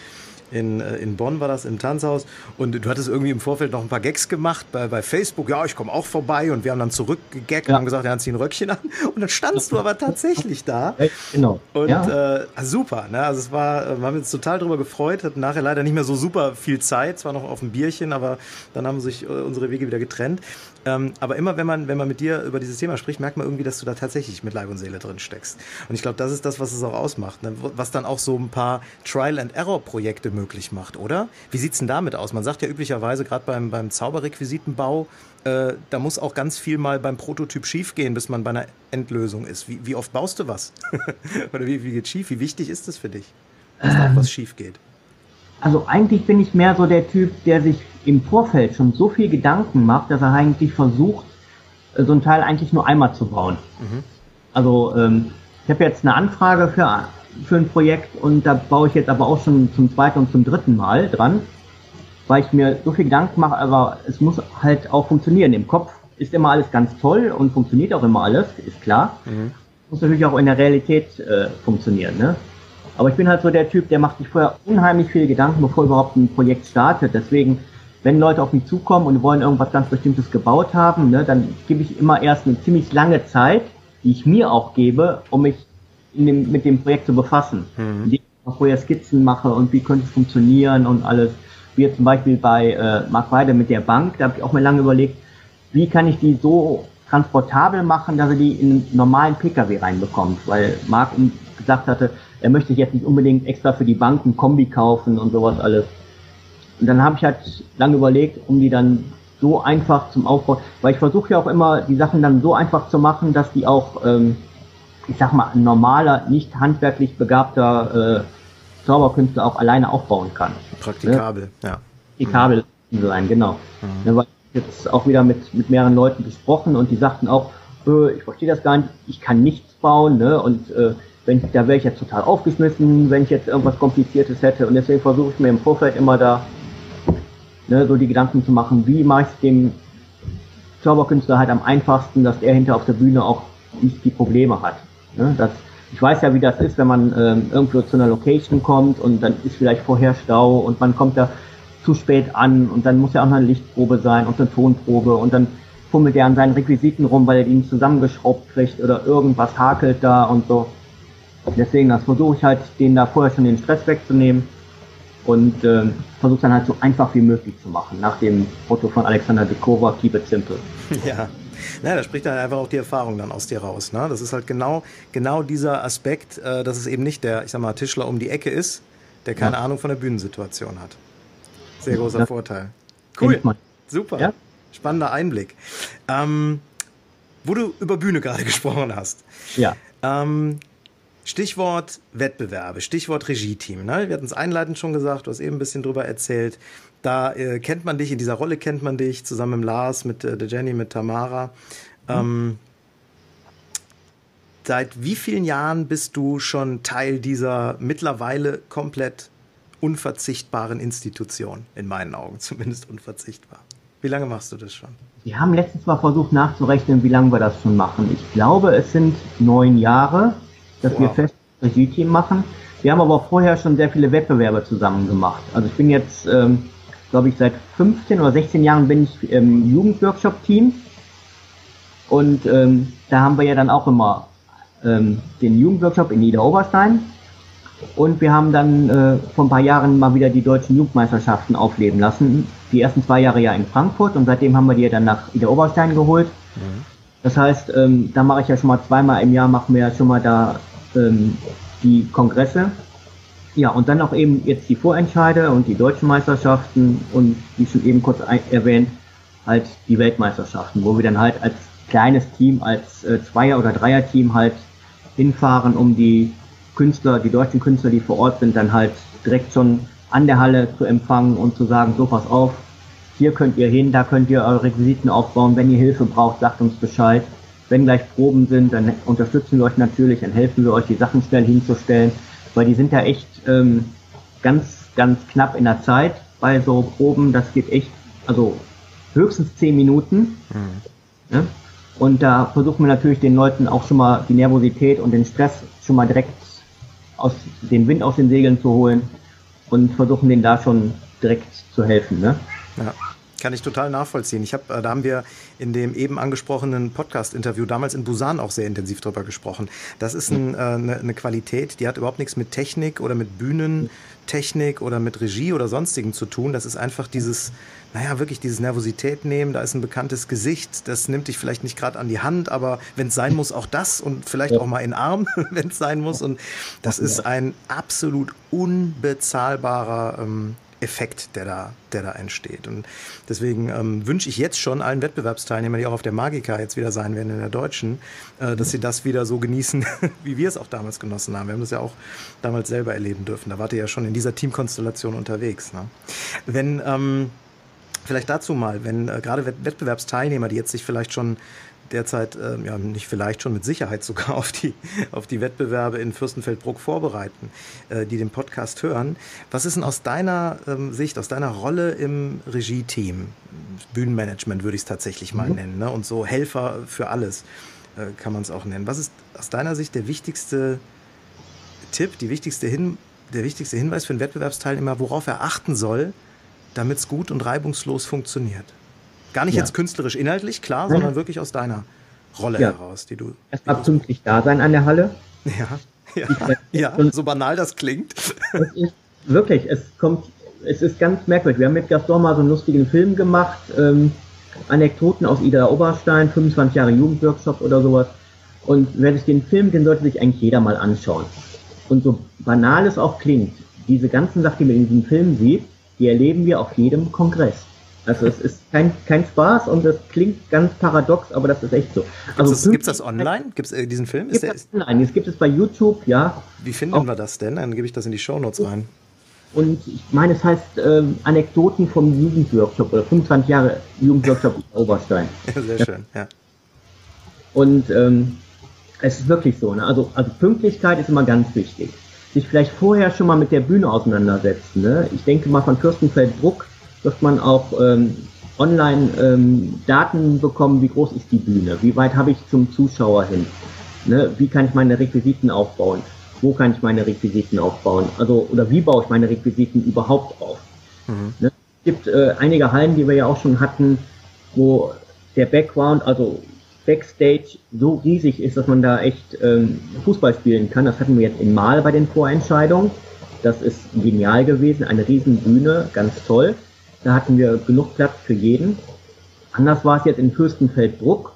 in, äh, in Bonn war das, im Tanzhaus. Und du hattest irgendwie im Vorfeld noch ein paar Gags gemacht bei, bei Facebook. Ja, ich komme auch vorbei. Und wir haben dann zurückgegaggt ja. und haben gesagt, hat sich ein Röckchen an. [laughs] Und dann standst du aber tatsächlich da. Genau. Und ja. äh, super. Ne? Also es war, äh, wir haben uns total darüber gefreut. Hatten nachher leider nicht mehr so super viel Zeit. Zwar noch auf ein Bierchen, aber dann haben sich äh, unsere Wege wieder getrennt. Ähm, aber immer, wenn man, wenn man mit dir über dieses Thema spricht, merkt man irgendwie, dass du da tatsächlich mit Leib und Seele drin steckst. Und ich glaube, das ist das, was es auch ausmacht. Ne? Was dann auch so ein paar Trial-and-Error-Projekte möglich macht, oder? Wie sieht's denn damit aus? Man sagt ja üblicherweise, gerade beim, beim Zauberrequisitenbau, äh, da muss auch ganz viel mal beim Prototyp schiefgehen, bis man bei einer Endlösung ist. Wie, wie oft baust du was? [laughs] oder wie, wie geht schief? Wie wichtig ist es für dich, dass da auch was schief geht? Also eigentlich bin ich mehr so der Typ, der sich im Vorfeld schon so viel Gedanken macht, dass er eigentlich versucht, äh, so ein Teil eigentlich nur einmal zu bauen. Mhm. Also ähm, ich habe jetzt eine Anfrage für, für ein Projekt und da baue ich jetzt aber auch schon zum zweiten und zum dritten Mal dran, weil ich mir so viel Gedanken mache, aber es muss halt auch funktionieren. Im Kopf ist immer alles ganz toll und funktioniert auch immer alles, ist klar. Mhm. Muss natürlich auch in der Realität äh, funktionieren. Ne? Aber ich bin halt so der Typ, der macht sich vorher unheimlich viele Gedanken, bevor überhaupt ein Projekt startet. Deswegen, wenn Leute auf mich zukommen und wollen irgendwas ganz Bestimmtes gebaut haben, ne, dann gebe ich immer erst eine ziemlich lange Zeit, die ich mir auch gebe, um mich dem, mit dem Projekt zu befassen. Mhm. Indem ich auch vorher Skizzen mache und wie könnte es funktionieren und alles. Wie jetzt zum Beispiel bei äh, Mark Weide mit der Bank, da habe ich auch mal lange überlegt, wie kann ich die so transportabel machen, dass er die in einen normalen Pkw reinbekommt, weil Mark gesagt hatte, er möchte jetzt nicht unbedingt extra für die Banken Kombi kaufen und sowas alles. Und dann habe ich halt lange überlegt, um die dann so einfach zum Aufbau, weil ich versuche ja auch immer, die Sachen dann so einfach zu machen, dass die auch, ähm, ich sag mal, ein normaler, nicht handwerklich begabter äh, Zauberkünstler auch alleine aufbauen kann. Praktikabel, ne? ja. Praktikabel mhm. sein, genau. Mhm. Ne, weil jetzt auch wieder mit, mit mehreren Leuten gesprochen und die sagten auch, äh, ich verstehe das gar nicht, ich kann nichts bauen, ne? Und äh, wenn, da wäre ich jetzt total aufgeschmissen, wenn ich jetzt irgendwas Kompliziertes hätte. Und deswegen versuche ich mir im Vorfeld immer da ne, so die Gedanken zu machen, wie mache ich dem Zauberkünstler halt am einfachsten, dass er hinter auf der Bühne auch nicht die Probleme hat. Ne? Das, ich weiß ja, wie das ist, wenn man ähm, irgendwo zu einer Location kommt und dann ist vielleicht vorher Stau und man kommt da zu spät an und dann muss ja auch noch eine Lichtprobe sein und eine Tonprobe und dann fummelt er an seinen Requisiten rum, weil er die nicht zusammengeschraubt kriegt oder irgendwas hakelt da und so. Deswegen, das versuche ich halt, denen da vorher schon den Stress wegzunehmen und äh, versuche dann halt so einfach wie möglich zu machen, nach dem Motto von Alexander Dekova, keep it simple. [laughs] Ja. Na, da spricht dann einfach auch die Erfahrung dann aus dir raus. Ne? Das ist halt genau, genau dieser Aspekt, äh, dass es eben nicht der, ich sag mal, Tischler um die Ecke ist, der keine ja. Ahnung von der Bühnensituation hat. Sehr großer ja. Vorteil. Cool. Super. Ja? Spannender Einblick. Ähm, wo du über Bühne gerade [laughs] gesprochen hast. Ja. Ähm, Stichwort Wettbewerbe, Stichwort Regie-Team. Ne? Wir hatten es einleitend schon gesagt, du hast eben ein bisschen drüber erzählt. Da äh, kennt man dich, in dieser Rolle kennt man dich, zusammen mit Lars, mit äh, der Jenny, mit Tamara. Mhm. Ähm, Seit wie vielen Jahren bist du schon Teil dieser mittlerweile komplett unverzichtbaren Institution? In meinen Augen zumindest unverzichtbar. Wie lange machst du das schon? Wir haben letztens mal versucht nachzurechnen, wie lange wir das schon machen. Ich glaube, es sind neun Jahre, dass wow. wir fest Regie-Team machen. Wir haben aber vorher schon sehr viele Wettbewerbe zusammen gemacht. Also ich bin jetzt, ähm, glaube ich, seit 15 oder 16 Jahren bin ich im Jugendworkshop-Team. Und ähm, da haben wir ja dann auch immer ähm, den Jugendworkshop in Niederoberstein. Und wir haben dann äh, vor ein paar Jahren mal wieder die deutschen Jugendmeisterschaften aufleben lassen. Die ersten zwei Jahre ja in Frankfurt und seitdem haben wir die ja dann nach Niederoberstein geholt. Mhm. Das heißt, ähm, da mache ich ja schon mal zweimal im Jahr, machen wir ja schon mal da ähm, die Kongresse. Ja, und dann auch eben jetzt die Vorentscheide und die deutschen Meisterschaften und wie schon eben kurz erwähnt, halt die Weltmeisterschaften, wo wir dann halt als kleines Team, als äh, Zweier- oder Dreier-Team halt hinfahren, um die Künstler, die deutschen Künstler, die vor Ort sind, dann halt direkt schon an der Halle zu empfangen und zu sagen, so pass auf, hier könnt ihr hin, da könnt ihr eure Requisiten aufbauen, wenn ihr Hilfe braucht, sagt uns Bescheid. Wenn gleich Proben sind, dann unterstützen wir euch natürlich, dann helfen wir euch, die Sachen schnell hinzustellen, weil die sind ja echt ähm, ganz, ganz knapp in der Zeit bei so Proben. Das geht echt, also höchstens zehn Minuten. Mhm. Ja? Und da versuchen wir natürlich den Leuten auch schon mal die Nervosität und den Stress schon mal direkt aus den Wind aus den Segeln zu holen und versuchen denen da schon direkt zu helfen. Ne? Ja. Kann ich total nachvollziehen. Ich habe, äh, da haben wir in dem eben angesprochenen Podcast-Interview damals in Busan auch sehr intensiv drüber gesprochen. Das ist ein, äh, eine, eine Qualität, die hat überhaupt nichts mit Technik oder mit Bühnentechnik oder mit Regie oder sonstigem zu tun. Das ist einfach dieses, naja, wirklich dieses Nervosität nehmen. Da ist ein bekanntes Gesicht, das nimmt dich vielleicht nicht gerade an die Hand, aber wenn es sein muss, auch das und vielleicht auch mal in den Arm, [laughs] wenn es sein muss. Und das ist ein absolut unbezahlbarer ähm, Effekt, der da, der da entsteht. Und deswegen ähm, wünsche ich jetzt schon allen Wettbewerbsteilnehmern, die auch auf der Magica jetzt wieder sein werden in der Deutschen, äh, dass sie das wieder so genießen, [laughs] wie wir es auch damals genossen haben. Wir haben das ja auch damals selber erleben dürfen. Da wart ihr ja schon in dieser Teamkonstellation unterwegs. Ne? Wenn ähm, vielleicht dazu mal, wenn äh, gerade Wettbewerbsteilnehmer, die jetzt sich vielleicht schon derzeit, äh, ja nicht vielleicht schon mit Sicherheit sogar auf die, auf die Wettbewerbe in Fürstenfeldbruck vorbereiten, äh, die den Podcast hören. Was ist denn aus deiner ähm, Sicht, aus deiner Rolle im Regie-Team, Bühnenmanagement würde ich es tatsächlich mal mhm. nennen, ne? und so Helfer für alles äh, kann man es auch nennen. Was ist aus deiner Sicht der wichtigste Tipp, die wichtigste Hin der wichtigste Hinweis für einen Wettbewerbsteilnehmer, worauf er achten soll, damit es gut und reibungslos funktioniert? Gar nicht ja. jetzt künstlerisch inhaltlich, klar, sondern mhm. wirklich aus deiner Rolle ja. heraus, die du. Erstmal pünktlich da sein an der Halle. Ja, ja, ja so banal das klingt. Es ist, wirklich, es kommt, es ist ganz merkwürdig. Wir haben mit Gaston mal so einen lustigen Film gemacht, ähm, Anekdoten aus Ida Oberstein, 25 Jahre Jugendworkshop oder sowas. Und wer sich den Film, den sollte sich eigentlich jeder mal anschauen. Und so banal es auch klingt, diese ganzen Sachen, die man in diesem Film sieht, die erleben wir auf jedem Kongress. Also es ist kein, kein Spaß und es klingt ganz paradox, aber das ist echt so. Also gibt es das online? Gibt es äh, diesen Film? Gibt es online? Es gibt es bei YouTube, ja. Wie finden Auch. wir das denn? Dann gebe ich das in die Shownotes rein. Und ich meine, es heißt ähm, Anekdoten vom Jugendworkshop oder 25 Jahre Jugendworkshop Oberstein. [laughs] Ja, sehr schön, ja. Und ähm, es ist wirklich so. Ne? Also, also Pünktlichkeit ist immer ganz wichtig. Sich vielleicht vorher schon mal mit der Bühne auseinandersetzen. Ne? Ich denke mal von Fürstenfeldbruck wird man auch ähm, online ähm, Daten bekommen, wie groß ist die Bühne, wie weit habe ich zum Zuschauer hin, ne? wie kann ich meine Requisiten aufbauen, wo kann ich meine Requisiten aufbauen, also oder wie baue ich meine Requisiten überhaupt auf. Mhm. Ne? Es gibt äh, einige Hallen, die wir ja auch schon hatten, wo der Background, also Backstage so riesig ist, dass man da echt ähm, Fußball spielen kann. Das hatten wir jetzt in Mal bei den Vorentscheidungen. Das ist genial gewesen, eine riesen Bühne, ganz toll. Da hatten wir genug Platz für jeden. Anders war es jetzt in Fürstenfeldbruck,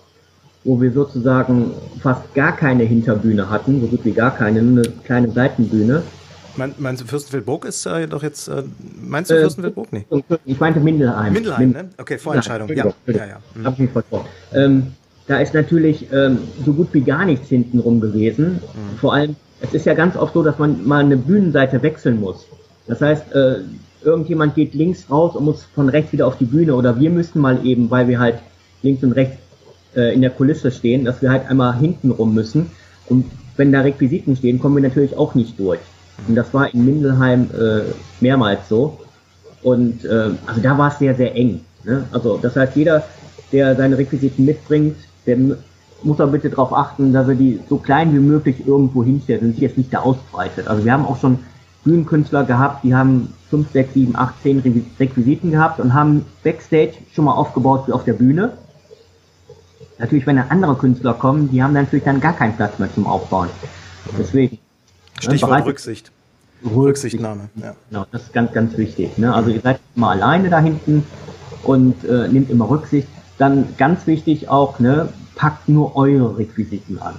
wo wir sozusagen fast gar keine Hinterbühne hatten, so gut wie gar keine, nur eine kleine Seitenbühne. Mein, meinst du Fürstenfeldbruck ist äh, doch jetzt, äh, meinst du äh, Fürstenfeldbruck? Nee. Ich meinte Mindelheim. Mindelheim, ne? Okay, Vorentscheidung, ja. ja, ja. Mhm. Hab ich mich ähm, da ist natürlich ähm, so gut wie gar nichts hintenrum gewesen. Mhm. Vor allem, es ist ja ganz oft so, dass man mal eine Bühnenseite wechseln muss. Das heißt, äh, irgendjemand geht links raus und muss von rechts wieder auf die Bühne oder wir müssen mal eben, weil wir halt links und rechts äh, in der Kulisse stehen, dass wir halt einmal hinten rum müssen. Und wenn da Requisiten stehen, kommen wir natürlich auch nicht durch. Und das war in Mindelheim äh, mehrmals so. Und äh, also da war es sehr, sehr eng. Ne? Also das heißt, jeder, der seine Requisiten mitbringt, der muss er bitte darauf achten, dass er die so klein wie möglich irgendwo hinstellt und sich jetzt nicht da ausbreitet. Also wir haben auch schon Bühnenkünstler gehabt, die haben 5, 6, 7, 8, 10 Requisiten gehabt und haben Backstage schon mal aufgebaut wie auf der Bühne. Natürlich, wenn dann andere Künstler kommen, die haben dann natürlich dann gar keinen Platz mehr zum Aufbauen. Deswegen. Ne, Stichwort ne, Rücksicht. Rücksichtnahme. Ja. Genau, das ist ganz, ganz wichtig. Ne? Also ihr seid immer alleine da hinten und äh, nehmt immer Rücksicht. Dann ganz wichtig auch, ne, packt nur eure Requisiten an.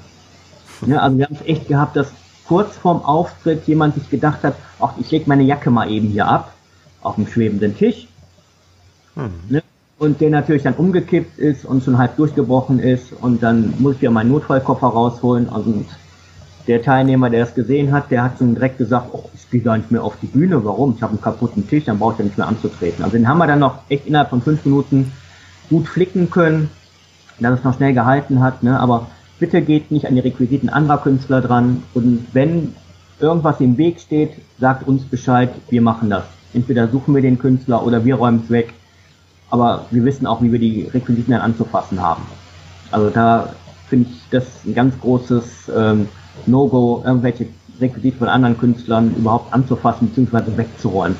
Ne? Also wir haben es echt gehabt, dass kurz vorm Auftritt jemand sich gedacht hat, ach, ich lege meine Jacke mal eben hier ab, auf dem schwebenden Tisch. Mhm. Ne? Und der natürlich dann umgekippt ist und schon halb durchgebrochen ist und dann muss ich ja meinen Notfallkoffer rausholen. Also der Teilnehmer, der es gesehen hat, der hat schon direkt gesagt, oh, ich gehe gar nicht mehr auf die Bühne. Warum? Ich habe einen kaputten Tisch, dann brauche ich ja nicht mehr anzutreten. Also den haben wir dann noch echt innerhalb von fünf Minuten gut flicken können, dass es noch schnell gehalten hat. Ne? Aber bitte geht nicht an die Requisiten anderer Künstler dran. Und wenn irgendwas im Weg steht, sagt uns Bescheid, wir machen das. Entweder suchen wir den Künstler oder wir räumen es weg. Aber wir wissen auch, wie wir die Requisiten dann anzufassen haben. Also da finde ich das ein ganz großes ähm, No-Go, irgendwelche Requisiten von anderen Künstlern überhaupt anzufassen bzw. wegzuräumen.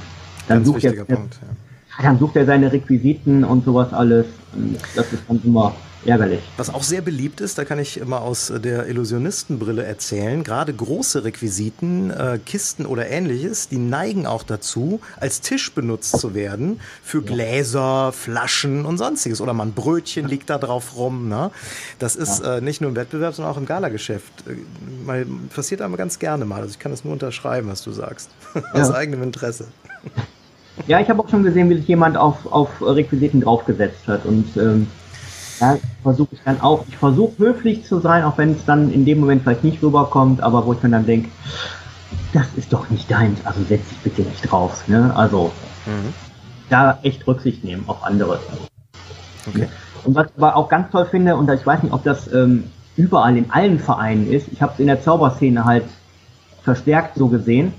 Dann ganz sucht, er, Punkt, ja. dann sucht er seine Requisiten und sowas alles. Und das ist dann immer ärgerlich. Was auch sehr beliebt ist, da kann ich immer aus der Illusionistenbrille erzählen, gerade große Requisiten, äh, Kisten oder ähnliches, die neigen auch dazu, als Tisch benutzt zu werden für Gläser, Flaschen und sonstiges. Oder man Brötchen liegt da drauf rum. Ne? Das ist äh, nicht nur im Wettbewerb, sondern auch im Galageschäft. Äh, mal, passiert aber ganz gerne mal. Also ich kann das nur unterschreiben, was du sagst. [laughs] aus ja. eigenem Interesse. Ja, ich habe auch schon gesehen, wie sich jemand auf, auf Requisiten draufgesetzt hat. Und ähm, ja, versuche ich dann auch, ich versuche höflich zu sein, auch wenn es dann in dem Moment vielleicht nicht rüberkommt, aber wo ich mir dann denke, das ist doch nicht dein, also setz dich bitte nicht drauf. Ne? Also mhm. da echt Rücksicht nehmen auf andere. Okay. Und was ich aber auch ganz toll finde, und ich weiß nicht, ob das ähm, überall in allen Vereinen ist, ich habe es in der Zauberszene halt verstärkt so gesehen,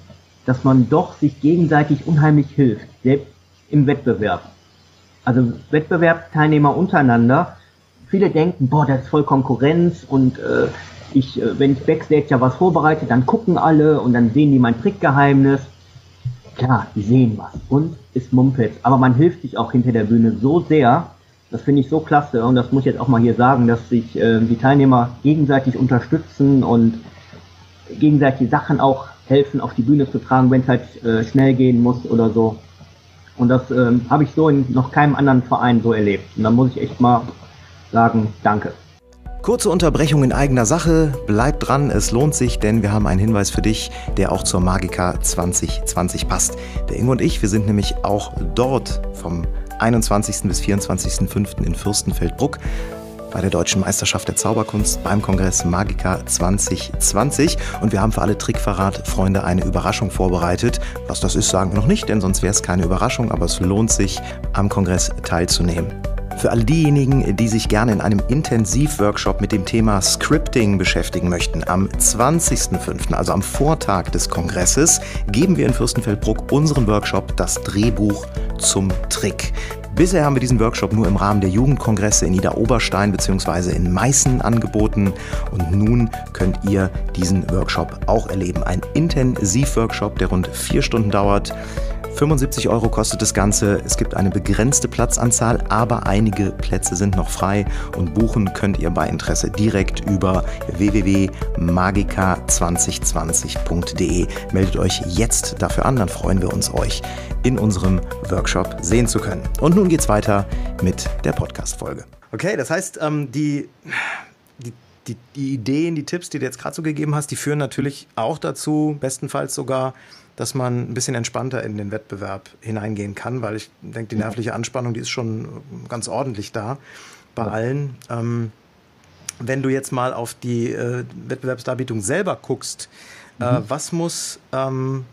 dass man doch sich gegenseitig unheimlich hilft, selbst im Wettbewerb. Also Wettbewerbsteilnehmer untereinander viele denken, boah, das ist voll Konkurrenz und äh, ich, äh, wenn ich Backstage ja was vorbereite, dann gucken alle und dann sehen die mein Trickgeheimnis. Klar, die sehen was und ist Mumpitz. Aber man hilft sich auch hinter der Bühne so sehr. Das finde ich so klasse und das muss ich jetzt auch mal hier sagen, dass sich äh, die Teilnehmer gegenseitig unterstützen und gegenseitig Sachen auch helfen, auf die Bühne zu tragen, wenn es halt äh, schnell gehen muss oder so. Und das ähm, habe ich so in noch keinem anderen Verein so erlebt. Und da muss ich echt mal sagen Danke. Kurze Unterbrechung in eigener Sache. Bleib dran, es lohnt sich, denn wir haben einen Hinweis für dich, der auch zur Magica 2020 passt. Der Ingo und ich, wir sind nämlich auch dort vom 21. bis 24.05. in Fürstenfeldbruck bei der Deutschen Meisterschaft der Zauberkunst beim Kongress Magica 2020. Und wir haben für alle Trickverrat-Freunde eine Überraschung vorbereitet. Was das ist, sagen wir noch nicht, denn sonst wäre es keine Überraschung, aber es lohnt sich, am Kongress teilzunehmen. Für all diejenigen, die sich gerne in einem Intensivworkshop mit dem Thema Scripting beschäftigen möchten, am 20.05., also am Vortag des Kongresses, geben wir in Fürstenfeldbruck unseren Workshop Das Drehbuch zum Trick. Bisher haben wir diesen Workshop nur im Rahmen der Jugendkongresse in Niederoberstein bzw. in Meißen angeboten und nun könnt ihr diesen Workshop auch erleben. Ein Intensivworkshop, der rund vier Stunden dauert 75 Euro kostet das Ganze. Es gibt eine begrenzte Platzanzahl, aber einige Plätze sind noch frei und buchen könnt ihr bei Interesse direkt über www.magica2020.de. Meldet euch jetzt dafür an, dann freuen wir uns, euch in unserem Workshop sehen zu können. Und nun geht's weiter mit der Podcast-Folge. Okay, das heißt, ähm, die, die die, die, Ideen, die Tipps, die du jetzt gerade so gegeben hast, die führen natürlich auch dazu, bestenfalls sogar, dass man ein bisschen entspannter in den Wettbewerb hineingehen kann, weil ich denke, die nervliche Anspannung, die ist schon ganz ordentlich da bei allen. Ähm, wenn du jetzt mal auf die äh, Wettbewerbsdarbietung selber guckst, äh, mhm. was muss ähm,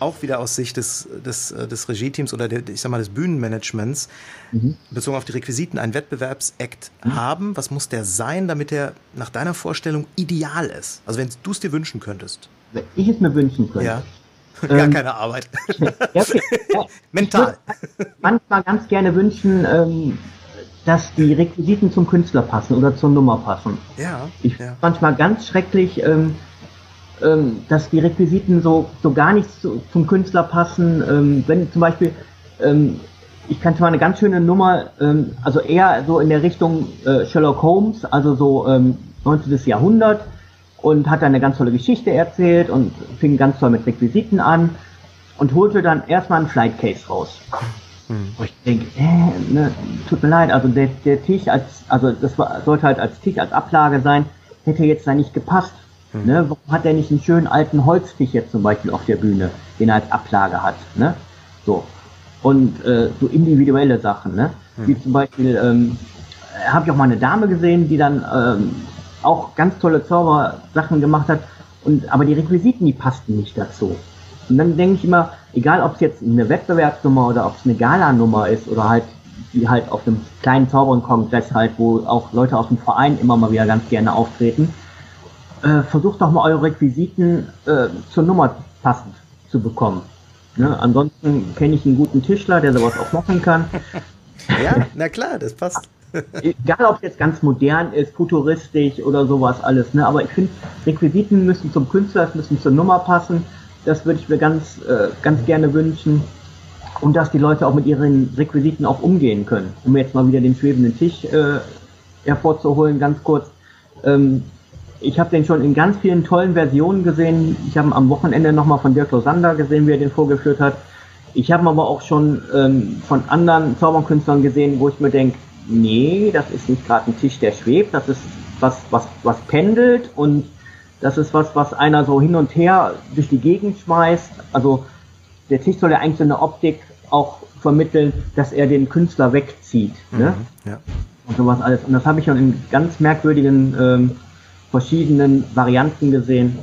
auch wieder aus Sicht des, des, äh, des Regie-Teams oder der, ich sag mal des Bühnenmanagements mhm. bezogen auf die Requisiten einen Wettbewerbsakt mhm. haben? Was muss der sein, damit er nach deiner Vorstellung ideal ist? Also wenn du es dir wünschen könntest. Wenn ich es mir wünschen könnte. Ja. [laughs] Gar ähm, keine Arbeit. [laughs] Ja, okay. [laughs] ja, Mental. manchmal ganz gerne wünschen, ähm, dass die Requisiten zum Künstler passen oder zur Nummer passen. Ja. Ich ja. manchmal ganz schrecklich, ähm, ähm, dass die Requisiten so, so gar nicht zu, zum Künstler passen. Ähm, wenn zum Beispiel, ähm, ich kannte mal eine ganz schöne Nummer, ähm, also eher so in der Richtung äh, Sherlock Holmes, also so 19. Ähm, Jahrhundert und hat dann eine ganz tolle Geschichte erzählt und fing ganz toll mit Requisiten an und holte dann erstmal ein Flight Case raus. Mhm. Wo ich denke, äh, ne, tut mir leid, also der, der Tisch als, also das war, sollte halt als Tisch, als Ablage sein, hätte jetzt da nicht gepasst. Mhm. Ne? Warum hat er nicht einen schönen alten Holztisch jetzt zum Beispiel auf der Bühne, den er als Ablage hat? Ne? So. Und äh, so individuelle Sachen, ne? Mhm. Wie zum Beispiel, ähm, habe ich auch mal eine Dame gesehen, die dann ähm, auch ganz tolle Zaubersachen gemacht hat, und aber die Requisiten, die passten nicht dazu. Und dann denke ich immer, egal ob es jetzt eine Wettbewerbsnummer oder ob es eine Galanummer ist oder halt die halt auf einem kleinen Zauberkongress halt, wo auch Leute aus dem Verein immer mal wieder ganz gerne auftreten, äh, versucht doch mal eure Requisiten äh, zur Nummer passend zu bekommen. Ne? Ansonsten kenne ich einen guten Tischler, der sowas auch machen kann. [laughs] Ja, [laughs] na klar, das passt. Egal, ob es jetzt ganz modern ist, futuristisch oder sowas alles, ne? aber ich finde, Requisiten müssen zum Künstler, müssen zur Nummer passen das würde ich mir ganz, äh, ganz gerne wünschen. Und dass die Leute auch mit ihren Requisiten auch umgehen können. Um jetzt mal wieder den schwebenden Tisch äh, hervorzuholen, ganz kurz. Ähm, ich habe den schon in ganz vielen tollen Versionen gesehen. Ich habe am Wochenende nochmal von Dirk Losander gesehen, wie er den vorgeführt hat. Ich habe aber auch schon ähm, von anderen Zauberkünstlern gesehen, wo ich mir denke, nee, das ist nicht gerade ein Tisch, der schwebt, das ist was, was, was pendelt und das ist was, was einer so hin und her durch die Gegend schmeißt. Also der Tisch soll ja eigentlich so eine Optik auch vermitteln, dass er den Künstler wegzieht. Ne? Mhm, ja. Und sowas alles. Und das habe ich schon in ganz merkwürdigen ähm, verschiedenen Varianten gesehen.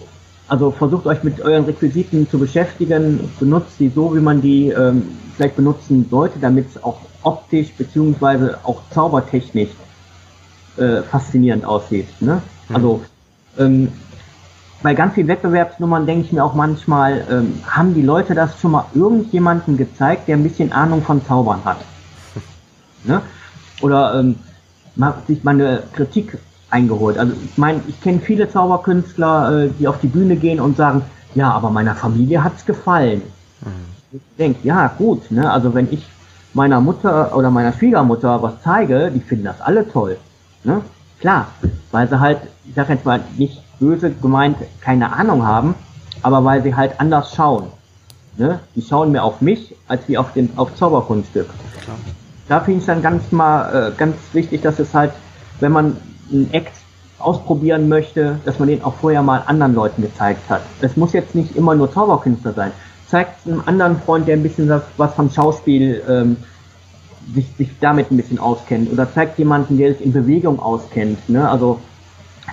Also versucht euch mit euren Requisiten zu beschäftigen, benutzt sie so, wie man die ähm, vielleicht benutzen sollte, damit es auch optisch beziehungsweise auch zaubertechnisch äh, faszinierend aussieht. Ne? Mhm. Also ähm, bei ganz vielen Wettbewerbsnummern denke ich mir auch manchmal, ähm, haben die Leute das schon mal irgendjemanden gezeigt, der ein bisschen Ahnung von Zaubern hat? [laughs] Ne? Oder ähm, sich mal eine Kritik eingeholt. Also ich meine, ich kenne viele Zauberkünstler, äh, die auf die Bühne gehen und sagen, ja, aber meiner Familie hat's gefallen. Mhm. Ich denke, ja, gut, ne? Also wenn ich meiner Mutter oder meiner Schwiegermutter was zeige, die finden das alle toll. Ne? Klar, weil sie halt, ich sag jetzt mal, nicht böse gemeint keine Ahnung haben, aber weil sie halt anders schauen. Ne? Die schauen mehr auf mich, als wie auf den auf Zauberkunststück. Klar. Da finde ich dann ganz mal äh, ganz wichtig, dass es halt, wenn man einen Act ausprobieren möchte, dass man den auch vorher mal anderen Leuten gezeigt hat. Es muss jetzt nicht immer nur Zauberkünstler sein. Zeigt einem anderen Freund, der ein bisschen was, vom Schauspiel ähm, sich, sich damit ein bisschen auskennt. Oder zeigt jemanden, der sich in Bewegung auskennt. Ne? Also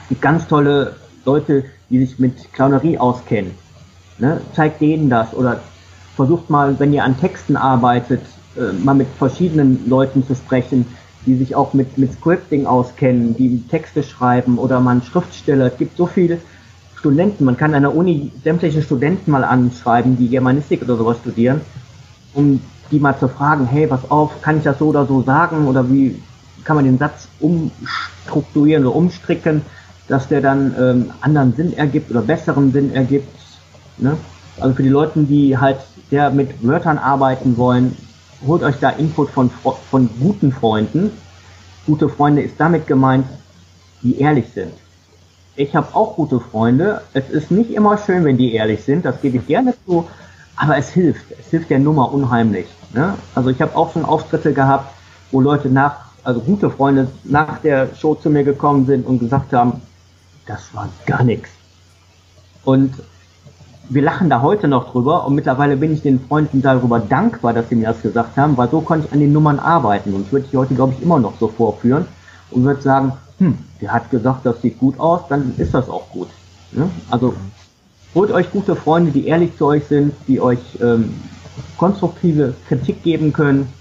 es gibt ganz tolle Leute, die sich mit Clownerie auskennen. Ne? Zeigt denen das oder versucht mal, wenn ihr an Texten arbeitet, äh, mal mit verschiedenen Leuten zu sprechen, die sich auch mit, mit Scripting auskennen, die Texte schreiben oder man Schriftsteller. Es gibt so viele Studenten, man kann an der Uni sämtliche Studenten mal anschreiben, die Germanistik oder sowas studieren, um die mal zu fragen, hey, pass auf, kann ich das so oder so sagen oder wie kann man den Satz umstrukturieren oder umstricken? dass der dann ähm, anderen Sinn ergibt oder besseren Sinn ergibt. Ne? Also für die Leute, die halt sehr mit Wörtern arbeiten wollen, holt euch da Input von, von guten Freunden. Gute Freunde ist damit gemeint, die ehrlich sind. Ich habe auch gute Freunde. Es ist nicht immer schön, wenn die ehrlich sind, das gebe ich gerne zu, aber es hilft. Es hilft der Nummer unheimlich. Ne? Also ich habe auch schon Auftritte gehabt, wo Leute nach, also gute Freunde nach der Show zu mir gekommen sind und gesagt haben, das war gar nichts. Und wir lachen da heute noch drüber und mittlerweile bin ich den Freunden darüber dankbar, dass sie mir das gesagt haben, weil so konnte ich an den Nummern arbeiten und würde ich heute, glaube ich, immer noch so vorführen und würde sagen, hm, der hat gesagt, das sieht gut aus, dann ist das auch gut. Ne? Also Holt euch gute Freunde, die ehrlich zu euch sind, die euch ähm, konstruktive Kritik geben können.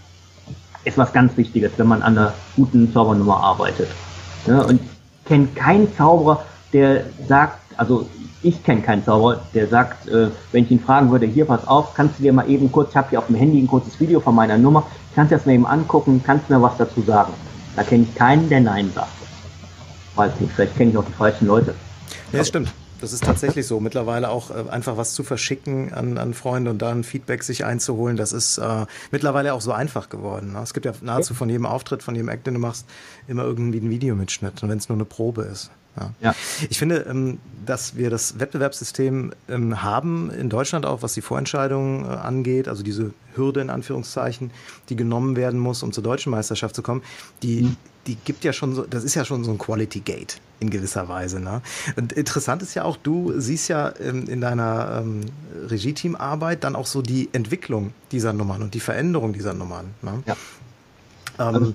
Ist was ganz Wichtiges, wenn man an einer guten Zaubernummer arbeitet. Ja, und kennt keinen Zauberer, der sagt, also ich kenne keinen Zauberer, der sagt, äh, wenn ich ihn fragen würde, hier pass auf, kannst du dir mal eben kurz, ich habe hier auf dem Handy ein kurzes Video von meiner Nummer, kannst du das mal eben angucken, kannst du mir was dazu sagen? Da kenne ich keinen, der Nein sagt. Weiß nicht, vielleicht kenne ich auch die falschen Leute. Ja, das stimmt. Das ist tatsächlich so. Mittlerweile auch äh, einfach was zu verschicken an, an Freunde und dann Feedback sich einzuholen, das ist äh, mittlerweile auch so einfach geworden. Ne? Es gibt ja nahezu von jedem Auftritt, von jedem Act, den du machst, immer irgendwie einen Videomitschnitt. Und wenn es nur eine Probe ist. Ja. ja. Ich finde, ähm, dass wir das Wettbewerbssystem ähm, haben in Deutschland auch, was die Vorentscheidungen äh, angeht, also diese Hürde in Anführungszeichen, die genommen werden muss, um zur deutschen Meisterschaft zu kommen, die, mhm. die gibt ja schon so, das ist ja schon so ein Quality Gate in gewisser Weise. Ne? Und interessant ist ja auch, du siehst ja ähm, in deiner Regie-Team-Arbeit dann auch so die Entwicklung dieser Nummern und die Veränderung dieser Nummern. Ne? Ja. Ähm, also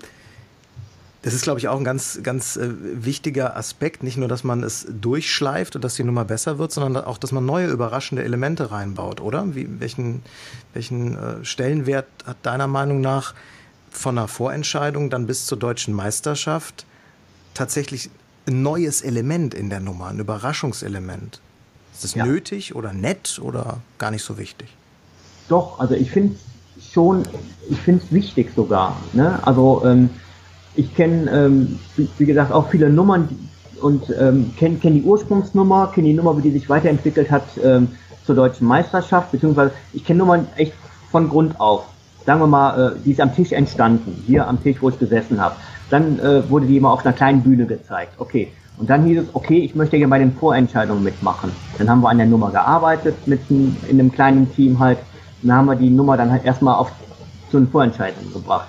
das ist, glaube ich, auch ein ganz, ganz äh, wichtiger Aspekt. Nicht nur, dass man es durchschleift und dass die Nummer besser wird, sondern auch, dass man neue überraschende Elemente reinbaut, oder? Wie, welchen welchen äh, Stellenwert hat deiner Meinung nach von einer Vorentscheidung dann bis zur deutschen Meisterschaft tatsächlich ein neues Element in der Nummer, ein Überraschungselement? Ist das ja. nötig oder nett oder gar nicht so wichtig? Doch, also ich finde es schon, ich finde es wichtig sogar. Ne? Also ähm, ich kenne, ähm, wie, wie, gesagt, auch viele Nummern und ähm, kenne kenn die Ursprungsnummer, kenne die Nummer, wie die sich weiterentwickelt hat ähm, zur deutschen Meisterschaft, beziehungsweise ich kenne Nummern echt von Grund auf. Sagen wir mal, äh, die ist am Tisch entstanden, hier am Tisch, wo ich gesessen habe. Dann äh, wurde die immer auf einer kleinen Bühne gezeigt. Okay. Und dann hieß es, okay, ich möchte ja bei den Vorentscheidungen mitmachen. Dann haben wir an der Nummer gearbeitet, mit in einem kleinen Team halt. Dann haben wir die Nummer dann halt erstmal auf zu den Vorentscheidungen gebracht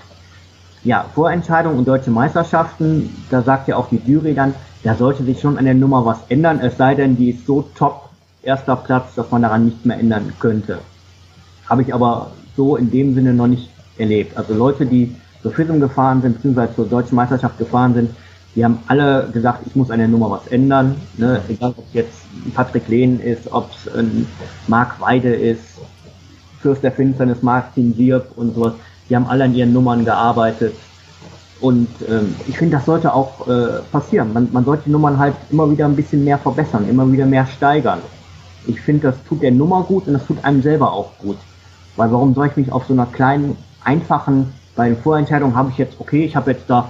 ja, Vorentscheidung und deutsche Meisterschaften, da sagt ja auch die Jury dann, da sollte sich schon an der Nummer was ändern, es sei denn, die ist so top, erster Platz, dass man daran nicht mehr ändern könnte. Habe ich aber so in dem Sinne noch nicht erlebt. Also Leute, die zur FISM gefahren sind, beziehungsweise zur deutschen Meisterschaft gefahren sind, die haben alle gesagt, ich muss an der Nummer was ändern. Ne? Egal, ob jetzt Patrick Lehn ist, ob es ein Marc Weide ist, Fürst der Finsternis, Martin Sierp und sowas. Die haben alle an ihren Nummern gearbeitet. Und ähm, ich finde, das sollte auch äh, passieren. Man, man sollte die Nummern halt immer wieder ein bisschen mehr verbessern, immer wieder mehr steigern. Ich finde, das tut der Nummer gut und das tut einem selber auch gut. Weil warum soll ich mich auf so einer kleinen, einfachen, bei den Vorentscheidungen habe ich jetzt, okay, ich habe jetzt da,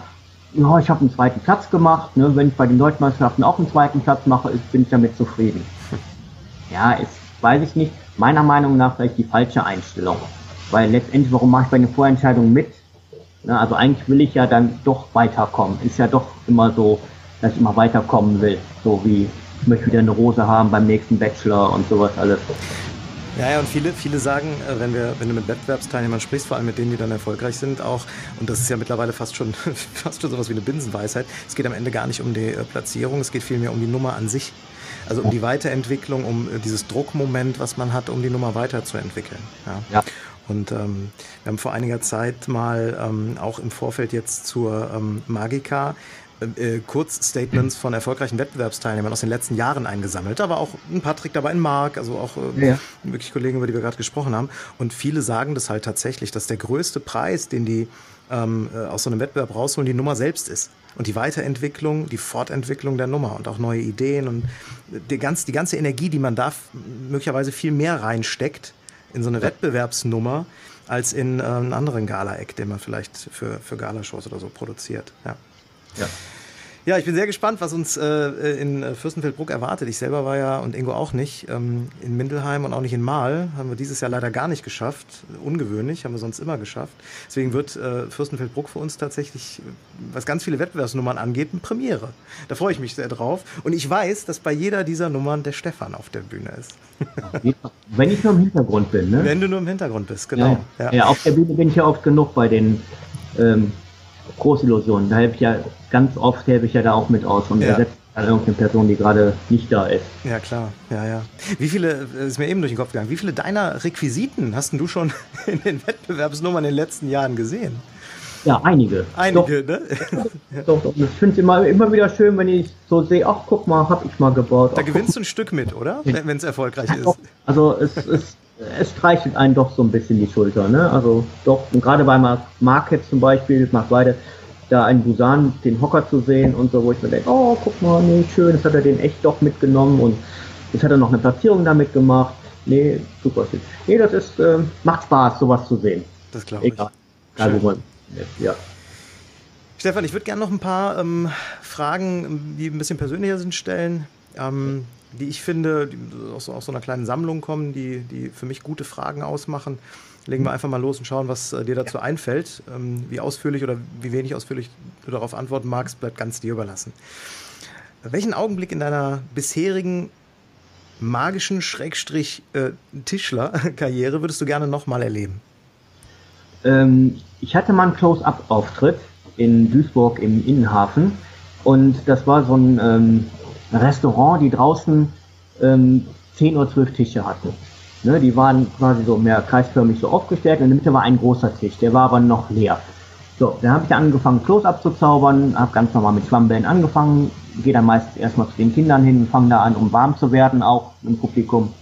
ja, ich habe einen zweiten Platz gemacht. Ne? Wenn ich bei den Deutschmeisterschaften auch einen zweiten Platz mache, bin ich damit zufrieden. [laughs] Ja, ist, weiß ich nicht. Meiner Meinung nach vielleicht die falsche Einstellung. Weil letztendlich, warum mache ich bei einer Vorentscheidung mit? Na, also eigentlich will ich ja dann doch weiterkommen. Ist ja doch immer so, dass ich immer weiterkommen will. So wie ich möchte wieder eine Rose haben beim nächsten Bachelor und sowas alles. Ja, ja, und viele, viele sagen, äh, wenn, wir, wenn du mit Wettbewerbsteilnehmern sprichst, vor allem mit denen, die dann erfolgreich sind, auch, und das ist ja mittlerweile fast schon, [laughs] fast schon sowas wie eine Binsenweisheit, es geht am Ende gar nicht um die äh, Platzierung, es geht vielmehr um die Nummer an sich. Also um die Weiterentwicklung, um äh, dieses Druckmoment, was man hat, um die Nummer weiterzuentwickeln. Ja. ja. Und ähm, wir haben vor einiger Zeit mal ähm, auch im Vorfeld jetzt zur ähm, Magica äh, äh, Kurzstatements von erfolgreichen Wettbewerbsteilnehmern aus den letzten Jahren eingesammelt. Da war auch ein Patrick dabei, ein Marc, also auch äh, ja. wirklich Kollegen, über die wir gerade gesprochen haben. Und viele sagen das halt tatsächlich, dass der größte Preis, den die ähm, äh, aus so einem Wettbewerb rausholen, die Nummer selbst ist. Und die Weiterentwicklung, die Fortentwicklung der Nummer und auch neue Ideen und die, ganz, die ganze Energie, die man da möglicherweise viel mehr reinsteckt, in so eine Wettbewerbsnummer als in äh, einen anderen Gala-Act, den man vielleicht für, für Galashows oder so produziert. Ja. ja. Ja, ich bin sehr gespannt, was uns äh, in äh, Fürstenfeldbruck erwartet. Ich selber war ja und Ingo auch nicht ähm, in Mindelheim und auch nicht in Mahl. Haben wir dieses Jahr leider gar nicht geschafft. Ungewöhnlich, haben wir sonst immer geschafft. Deswegen wird äh, Fürstenfeldbruck für uns tatsächlich, was ganz viele Wettbewerbsnummern angeht, eine Premiere. Da freue ich mich sehr drauf. Und ich weiß, dass bei jeder dieser Nummern der Stefan auf der Bühne ist. [laughs] Wenn ich nur im Hintergrund bin, ne? Wenn du nur im Hintergrund bist, genau. Ja, ja. ja auf der Bühne bin ich ja oft genug bei den ähm, Großillusionen. Da helfe ich ja ganz oft helfe ich ja da auch mit aus und ja. ersetze dann irgendeine Person, die gerade nicht da ist. Ja, klar. Ja, ja. Wie viele, ist mir eben durch den Kopf gegangen, wie viele deiner Requisiten hast du schon [laughs] in den Wettbewerbsnummern in den letzten Jahren gesehen? Ja, einige. Einige, doch, ne? [laughs] doch, doch. Ich finde es immer, immer wieder schön, wenn ich so sehe, ach guck mal, hab ich mal gebaut. Da ach, gewinnst du ein Stück mit, oder? Wenn es erfolgreich ist. Doch. Also es, es, es streichelt einen doch so ein bisschen die Schulter, ne? Also doch, und gerade bei Mark jetzt zum Beispiel, mag beide, da einen Busan, den Hocker zu sehen und so, wo ich mir denke, oh, guck mal, nee, schön, das hat er den echt doch mitgenommen und jetzt hat er noch eine Platzierung damit gemacht. Nee, super schön. Nee, das ist, äh, macht Spaß, sowas zu sehen. Das glaube ich. Egal, wo man ja. Stefan, ich würde gerne noch ein paar ähm, Fragen, die ein bisschen persönlicher sind, stellen, ähm, die ich finde, die aus, aus, so einer kleinen Sammlung kommen, die, die für mich gute Fragen ausmachen. Legen wir einfach mal los und schauen, was äh, dir dazu ja. einfällt. Ähm, wie ausführlich oder wie wenig ausführlich du darauf antworten magst, bleibt ganz dir überlassen. Welchen Augenblick in deiner bisherigen magischen Schrägstrich äh, Tischler-Karriere würdest du gerne nochmal erleben? Ähm, ich hatte mal einen Close-Up-Auftritt in Duisburg im Innenhafen und das war so ein ähm, Restaurant, die draußen ähm, 10 oder 12 Tische hatten. Ne, die waren quasi so mehr kreisförmig so aufgestellt und in der Mitte war ein großer Tisch, der war aber noch leer. So, dann habe ich angefangen Close-Up zu zaubern, habe ganz normal mit Schwammbällen angefangen, gehe dann meistens erstmal zu den Kindern hin fange da an, um warm zu werden, auch im Publikum.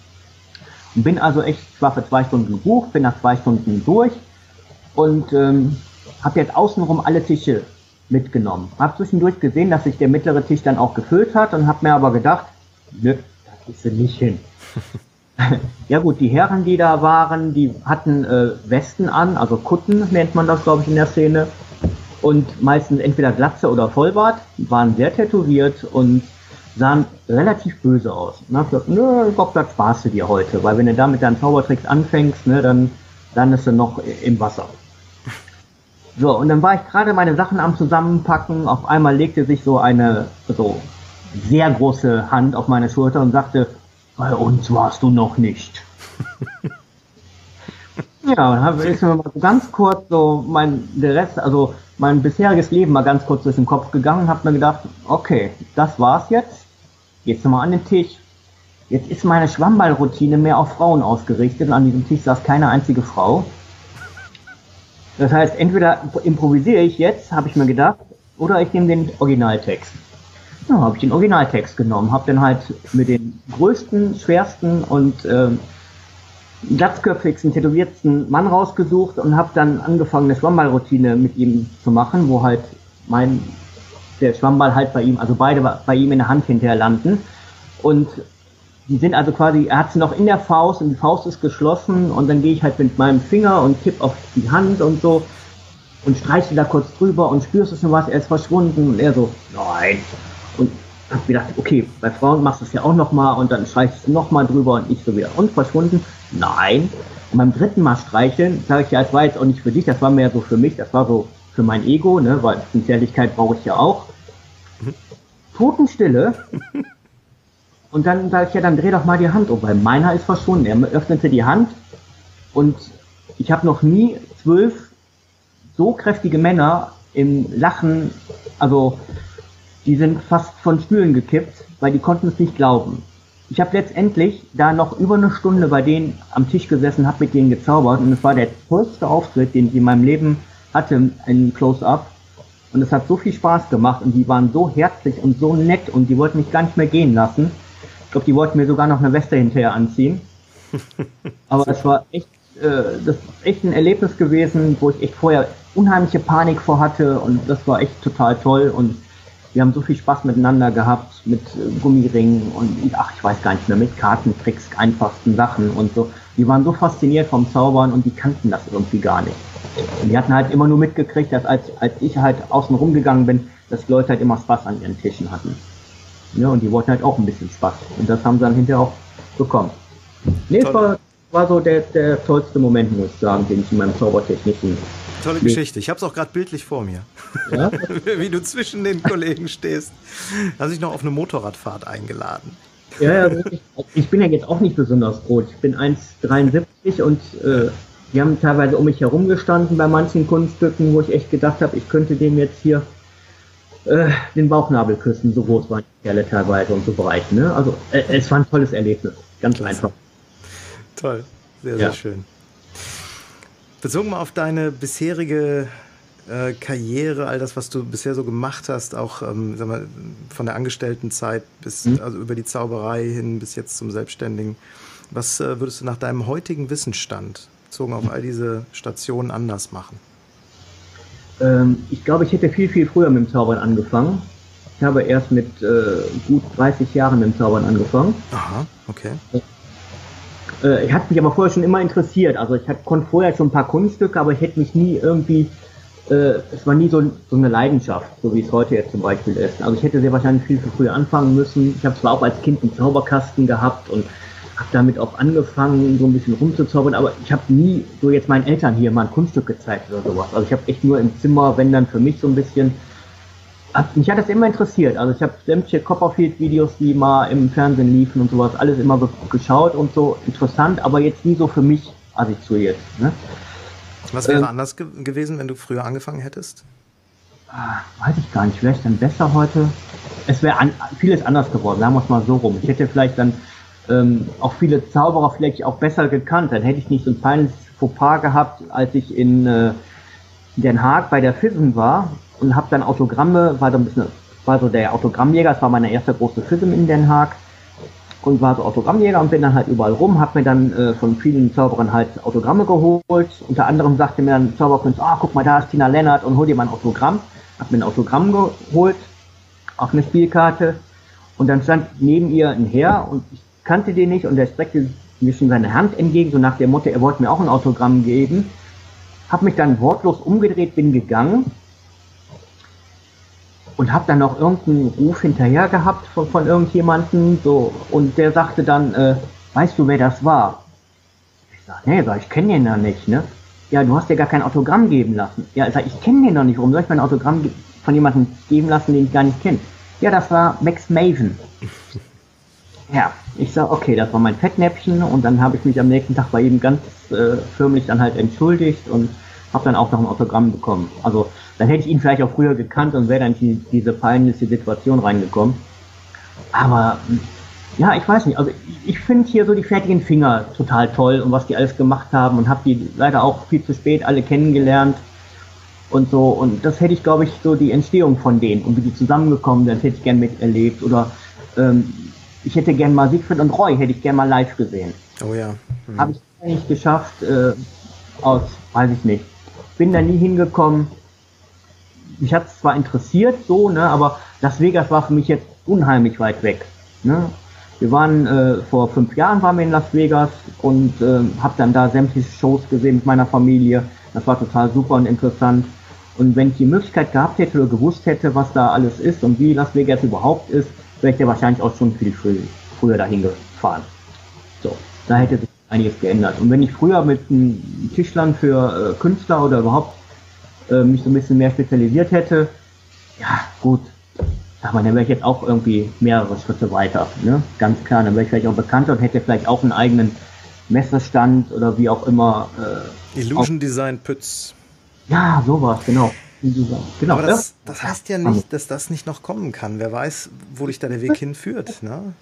Und bin also echt, ich war für zwei Stunden gebucht, bin nach zwei Stunden durch und ähm, habe jetzt außenrum alle Tische mitgenommen. Habe zwischendurch gesehen, dass sich der mittlere Tisch dann auch gefüllt hat und habe mir aber gedacht, nö, das ist sie nicht hin. [laughs] ja gut, die Herren, die da waren, die hatten äh, Westen an, also Kutten nennt man das, glaube ich, in der Szene. Und meistens entweder Glatze oder Vollbart, waren sehr tätowiert und sahen relativ böse aus. Und hab gesagt, nö, glaube, das sparst du dir heute, weil wenn du da mit deinen Zaubertricks anfängst, ne, dann landest du noch im Wasser. So, und dann war ich gerade meine Sachen am Zusammenpacken. Auf einmal legte sich so eine so sehr große Hand auf meine Schulter und sagte, bei uns warst du noch nicht. [laughs] ja, dann habe ich mir mal so ganz kurz so mein der Rest, also mein bisheriges Leben mal ganz kurz durch den Kopf gegangen und habe mir gedacht, okay, das war's jetzt. Jetzt mal an den Tisch. Jetzt ist meine Schwammballroutine mehr auf Frauen ausgerichtet und an diesem Tisch saß keine einzige Frau. Das heißt, entweder improvisiere ich jetzt, habe ich mir gedacht, oder ich nehme den Originaltext. Ja, habe ich den Originaltext genommen, habe dann halt mit den größten, schwersten und äh, glatzköpfigsten, tätowiertsten Mann rausgesucht und habe dann angefangen, eine Schwammballroutine mit ihm zu machen, wo halt mein der Schwammball halt bei ihm, also beide bei ihm in der Hand hinterher landen. Und die sind also quasi, er hat sie noch in der Faust und die Faust ist geschlossen und dann gehe ich halt mit meinem Finger und tipp auf die Hand und so und streiche da kurz drüber und spürst du schon was, er ist verschwunden und er so, nein. Und hab gedacht, okay, bei Frauen machst du es ja auch nochmal und dann streichst du nochmal drüber und ich so wieder und verschwunden, nein. Und beim dritten Mal streicheln, sage ich ja, es war jetzt auch nicht für dich, das war mehr so für mich, das war so für mein Ego, ne, weil Sincerlichkeit brauche ich ja auch. Mhm. Totenstille [laughs] Und dann sage ich, ja, dann dreh doch mal die Hand um, weil meiner ist verschwunden. Er öffnete die Hand und ich habe noch nie zwölf so kräftige Männer im Lachen, also die sind fast von Stühlen gekippt, weil die konnten es nicht glauben. Ich habe letztendlich da noch über eine Stunde bei denen am Tisch gesessen, habe mit denen gezaubert und es war der tollste Auftritt, den ich in meinem Leben hatte in Close-Up. Und es hat so viel Spaß gemacht und die waren so herzlich und so nett und die wollten mich gar nicht mehr gehen lassen. Ich glaube, die wollten mir sogar noch eine Weste hinterher anziehen. [laughs] Aber es war echt, äh, das ist echt ein Erlebnis gewesen, wo ich echt vorher unheimliche Panik vor hatte und das war echt total toll und wir haben so viel Spaß miteinander gehabt mit äh, Gummiringen und ach, ich weiß gar nicht mehr, mit Kartentricks, einfachsten Sachen und so. Die waren so fasziniert vom Zaubern und die kannten das irgendwie gar nicht. Und die hatten halt immer nur mitgekriegt, dass als, als ich halt außen rumgegangen bin, dass die Leute halt immer Spaß an ihren Tischen hatten. Ja, und die wollten halt auch ein bisschen Spaß. Und das haben sie dann hinterher auch bekommen. Nee, es war, war so der, der tollste Moment, muss ich sagen, den ich in meinem Zaubertechnischen. Tolle Geschichte. Ich habe es auch gerade bildlich vor mir. Ja? [laughs] Wie du zwischen den Kollegen stehst. Hast dich noch auf eine Motorradfahrt eingeladen. Ja, ja, ich bin ja jetzt auch nicht besonders groß. Ich bin 1,73 und äh, die haben teilweise um mich herum gestanden bei manchen Kunststücken, wo ich echt gedacht habe, ich könnte dem jetzt hier äh, den Bauchnabel küssen, so groß waren die Kerle teilweise und so breit. Ne? Also äh, es war ein tolles Erlebnis, ganz Klasse. einfach. Toll, sehr, sehr ja. schön. Bezogen mal auf deine bisherige äh, Karriere, all das, was du bisher so gemacht hast, auch ähm, sag mal, von der Angestelltenzeit bis mhm. also über die Zauberei hin bis jetzt zum Selbstständigen, was äh, würdest du nach deinem heutigen Wissensstand bezogen auf all diese Stationen anders machen? Ähm, ich glaube, ich hätte viel, viel früher mit dem Zaubern angefangen. Ich habe erst mit äh, gut 30 Jahren mit dem Zaubern angefangen. Aha, okay. Äh, ich hatte mich aber vorher schon immer interessiert. Also ich konnte vorher schon ein paar Kunststücke, aber ich hätte mich nie irgendwie, äh, es war nie so, so, eine Leidenschaft, so wie es heute jetzt zum Beispiel ist. Also ich hätte sehr wahrscheinlich viel, viel früher anfangen müssen. Ich habe zwar auch als Kind einen Zauberkasten gehabt und habe damit auch angefangen, so ein bisschen rumzuzaubern, aber ich habe nie so jetzt meinen Eltern hier mal ein Kunststück gezeigt oder sowas. Also ich habe echt nur im Zimmer, wenn dann für mich so ein bisschen. Mich hat das immer interessiert. Also ich habe sämtliche Copperfield-Videos, die mal im Fernsehen liefen und sowas, alles immer geschaut und so interessant, aber jetzt nie so für mich assoziiert. Ne? Was wäre ähm, anders ge gewesen, wenn du früher angefangen hättest? Ah, weiß ich gar nicht. Wäre ich dann besser heute? Es wäre an, vieles anders geworden, sagen wir es mal so rum. Ich hätte vielleicht dann ähm, auch viele Zauberer vielleicht auch besser gekannt. Dann hätte ich nicht so ein kleines Fauxpas gehabt, als ich in äh, Den Haag bei der FISM war und habe dann Autogramme, war so ein bisschen, war so der Autogrammjäger, das war meine erste große FISM in Den Haag und war so Autogrammjäger und bin dann halt überall rum, habe mir dann äh, von vielen Zauberern halt Autogramme geholt. Unter anderem sagte mir dann Zauberkunst, ah, oh, guck mal, da ist Tina Lennart und hol dir mal ein Autogramm. Hab mir ein Autogramm geholt, auf eine Spielkarte und dann stand neben ihr ein Herr und ich kannte den nicht und er streckte mir schon seine Hand entgegen, so nach dem Motto, er wollte mir auch ein Autogramm geben. Hab mich dann wortlos umgedreht, bin gegangen und hab dann noch irgendeinen Ruf hinterher gehabt von, von irgendjemandem, so, und der sagte dann, äh, weißt du, wer das war? Ich sag, nee, ich kenne den ja nicht, ne? Ja, du hast dir gar kein Autogramm geben lassen. Ja, ich sag, ich kenne den noch nicht, warum soll ich mir ein Autogramm von jemandem geben lassen, den ich gar nicht kenne? Ja, das war Max Maven. [laughs] Ja, ich sag, okay, das war mein Fettnäpfchen und dann habe ich mich am nächsten Tag bei ihm ganz äh, förmlich dann halt entschuldigt und habe dann auch noch ein Autogramm bekommen. Also dann hätte ich ihn vielleicht auch früher gekannt und wäre dann in diese peinliche Situation reingekommen. Aber ja, ich weiß nicht. Also ich, ich finde hier so die fertigen Finger total toll und was die alles gemacht haben und habe die leider auch viel zu spät alle kennengelernt und so. Und das hätte ich, glaube ich, so die Entstehung von denen und wie die zusammengekommen sind, hätte ich gern miterlebt. Oder ähm, ich hätte gern mal Siegfried und Roy, hätte ich gern mal live gesehen. Oh ja. Mhm. Habe ich nicht geschafft, äh, aus, weiß ich nicht. Bin da nie hingekommen. Mich hat es zwar interessiert, so, ne, aber Las Vegas war für mich jetzt unheimlich weit weg. Ne? Wir waren äh, vor fünf Jahren waren wir in Las Vegas und äh, habe dann da sämtliche Shows gesehen mit meiner Familie. Das war total super und interessant. Und wenn ich die Möglichkeit gehabt hätte oder gewusst hätte, was da alles ist und wie Las Vegas überhaupt ist, wäre ich ja wahrscheinlich auch schon viel früh, früher dahin gefahren. So, da hätte sich einiges geändert. Und wenn ich früher mit einem Tischlern für äh, Künstler oder überhaupt äh, mich so ein bisschen mehr spezialisiert hätte, ja, gut, sag mal, dann wäre ich jetzt auch irgendwie mehrere Schritte weiter, ne? Ganz klar, dann wäre ich vielleicht auch bekannter und hätte vielleicht auch einen eigenen Messerstand oder wie auch immer. Äh, Illusion Design Pütz. Ja, sowas, genau. Genau, Aber das, das heißt ja nicht, dass das nicht noch kommen kann. Wer weiß, wo dich da der Weg hinführt. Ne?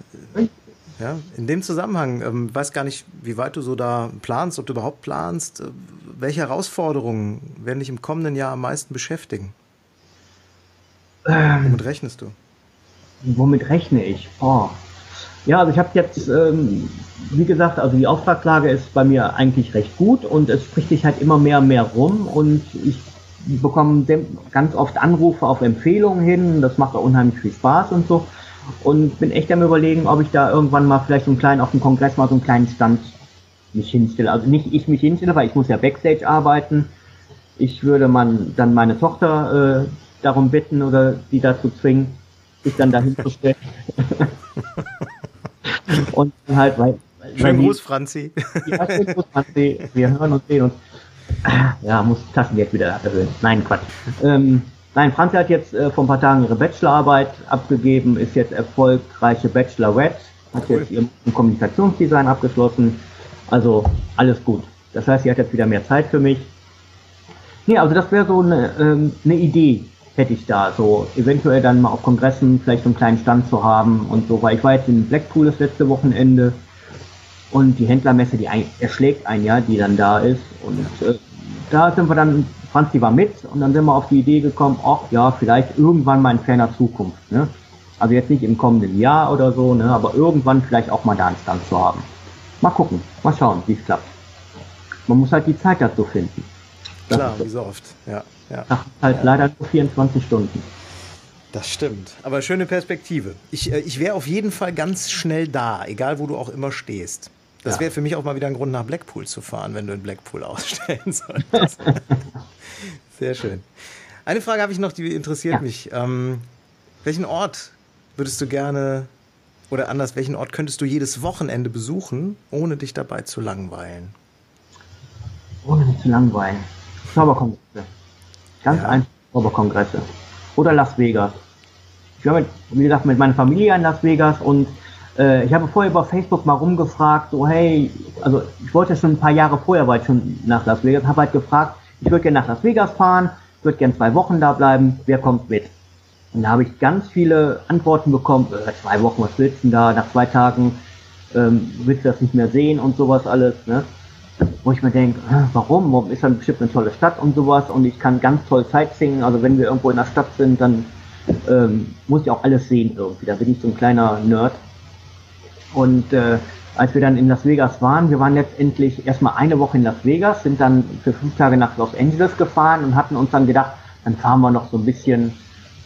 Ja, in dem Zusammenhang, ähm, weiß gar nicht, wie weit du so da planst, ob du überhaupt planst. Äh, welche Herausforderungen werden dich im kommenden Jahr am meisten beschäftigen? Ähm, womit rechnest du? Womit rechne ich? Oh. Ja, also ich habe jetzt, ähm, wie gesagt, also die Auftragslage ist bei mir eigentlich recht gut und es spricht sich halt immer mehr und mehr rum und ich bekommen ganz oft Anrufe auf Empfehlungen hin. Das macht auch unheimlich viel Spaß und so. Und bin echt am überlegen, ob ich da irgendwann mal vielleicht so einen kleinen, auf dem Kongress mal so einen kleinen Stand mich hinstelle. Also nicht ich mich hinstelle, weil ich muss ja Backstage arbeiten. Ich würde man dann meine Tochter äh, darum bitten oder sie dazu zwingen, sich dann dahin zu stellen. [laughs] und halt, weil. Schönen Gruß, Franzi. Ja, schönen Gruß, Franzi. Wir hören uns, sehen uns. Ja, muss Taschengeld wieder erhöhen. Nein, Quatsch. Ähm, nein, Franzi hat jetzt äh, vor ein paar Tagen ihre Bachelorarbeit abgegeben, ist jetzt erfolgreiche Bachelorette, hat cool. jetzt ihr Kommunikationsdesign abgeschlossen. Also alles gut. Das heißt, sie hat jetzt wieder mehr Zeit für mich. Nee, also das wäre so eine, ähm, eine Idee, hätte ich da. So eventuell dann mal auf Kongressen vielleicht so einen kleinen Stand zu haben und so, weil ich war jetzt in Blackpool das letzte Wochenende und die Händlermesse, die ein, erschlägt ein, ja, die dann da ist. Und äh, da sind wir dann Franzi war mit und dann sind wir auf die Idee gekommen, ach ja, vielleicht irgendwann mal in ferner Zukunft. Ne? Also jetzt nicht im kommenden Jahr oder so, ne, aber irgendwann vielleicht auch mal da einen Stand zu haben. Mal gucken, mal schauen, wie es klappt. Man muss halt die Zeit dazu finden. Das Klar, wie so oft, ja. ja. Nach halt ja. leider nur 24 Stunden. Das stimmt. Aber schöne Perspektive. Ich, äh, ich wäre auf jeden Fall ganz schnell da, egal wo du auch immer stehst. Das ja. wäre für mich auch mal wieder ein Grund, nach Blackpool zu fahren, wenn du in Blackpool ausstellen [laughs] solltest. Sehr schön. Eine Frage habe ich noch, die interessiert ja. mich. Ähm, welchen Ort würdest du gerne, oder anders, welchen Ort könntest du jedes Wochenende besuchen, ohne dich dabei zu langweilen? Ohne mich zu langweilen. Zauberkongresse. Ganz ja. einfach Zauberkongresse. Oder Las Vegas. Ich war, mit, wie gesagt, mit meiner Familie in Las Vegas und ich habe vorher über Facebook mal rumgefragt, so hey, also ich wollte schon ein paar Jahre vorher weit schon nach Las Vegas, habe halt gefragt, ich würde gerne nach Las Vegas fahren, würde gerne zwei Wochen da bleiben, wer kommt mit? Und da habe ich ganz viele Antworten bekommen, äh, zwei Wochen, was willst du denn da, nach zwei Tagen ähm, willst du das nicht mehr sehen und sowas alles, ne? Wo ich mir denke, äh, warum? Warum ist dann bestimmt eine tolle Stadt und sowas und ich kann ganz toll Sightseeing, also wenn wir irgendwo in der Stadt sind, dann ähm, muss ich auch alles sehen irgendwie, da bin ich so ein kleiner Nerd. Und äh, als wir dann in Las Vegas waren, wir waren letztendlich erstmal eine Woche in Las Vegas, sind dann für fünf Tage nach Los Angeles gefahren und hatten uns dann gedacht, dann fahren wir noch so ein bisschen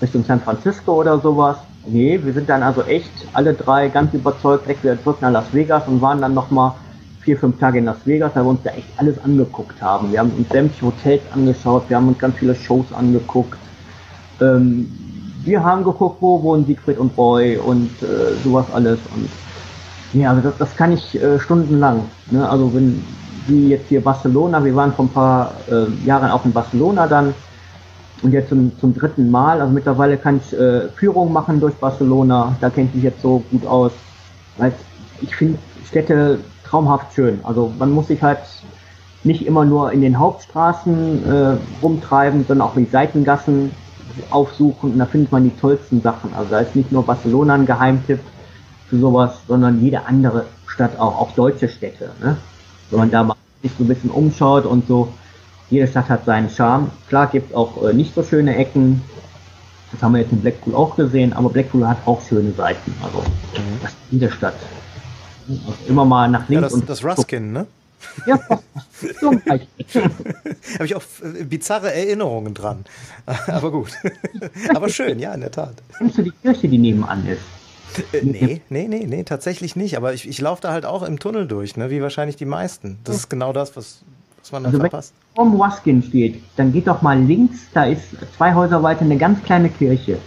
Richtung San Francisco oder sowas. Nee, wir sind dann also echt alle drei ganz überzeugt direkt wieder zurück nach Las Vegas und waren dann nochmal vier, fünf Tage in Las Vegas, da wir uns da echt alles angeguckt haben. Wir haben uns sämtliche Hotels angeschaut, wir haben uns ganz viele Shows angeguckt. Ähm, wir haben geguckt, wo wohnen Siegfried und Roy und äh, sowas alles. Und ja, also das, das kann ich äh, stundenlang. Ne? Also wenn wie jetzt hier Barcelona, wir waren vor ein paar äh, Jahren auch in Barcelona dann und jetzt zum, zum dritten Mal. Also mittlerweile kann ich äh, Führung machen durch Barcelona. Da kenne ich mich jetzt so gut aus. Weil ich finde Städte traumhaft schön. Also man muss sich halt nicht immer nur in den Hauptstraßen äh, rumtreiben, sondern auch die Seitengassen aufsuchen und da findet man die tollsten Sachen. Also da ist nicht nur Barcelona ein Geheimtipp für sowas, sondern jede andere Stadt auch, auch deutsche Städte. Ne? Wenn man da mal sich so ein bisschen umschaut und so, jede Stadt hat seinen Charme. Klar gibt es auch äh, nicht so schöne Ecken. Das haben wir jetzt in Blackpool auch gesehen, aber Blackpool hat auch schöne Seiten. Also mhm. das ist jede Stadt. Also immer mal nach links. Ja, das, und das Ruskin, ne? Ja, [laughs] so Habe ich auch äh, bizarre Erinnerungen dran. [laughs] Aber gut. [laughs] Aber schön, ja, in der Tat. Kennst du die Kirche, die nebenan ist? Äh, nee, nee, nee, nee, tatsächlich nicht. Aber ich, ich laufe da halt auch im Tunnel durch, ne? wie wahrscheinlich die meisten. Das ist genau das, was, was man dann also verpasst. Wenn man Waskin steht, dann geht doch mal links, da ist zwei Häuser weiter eine ganz kleine Kirche.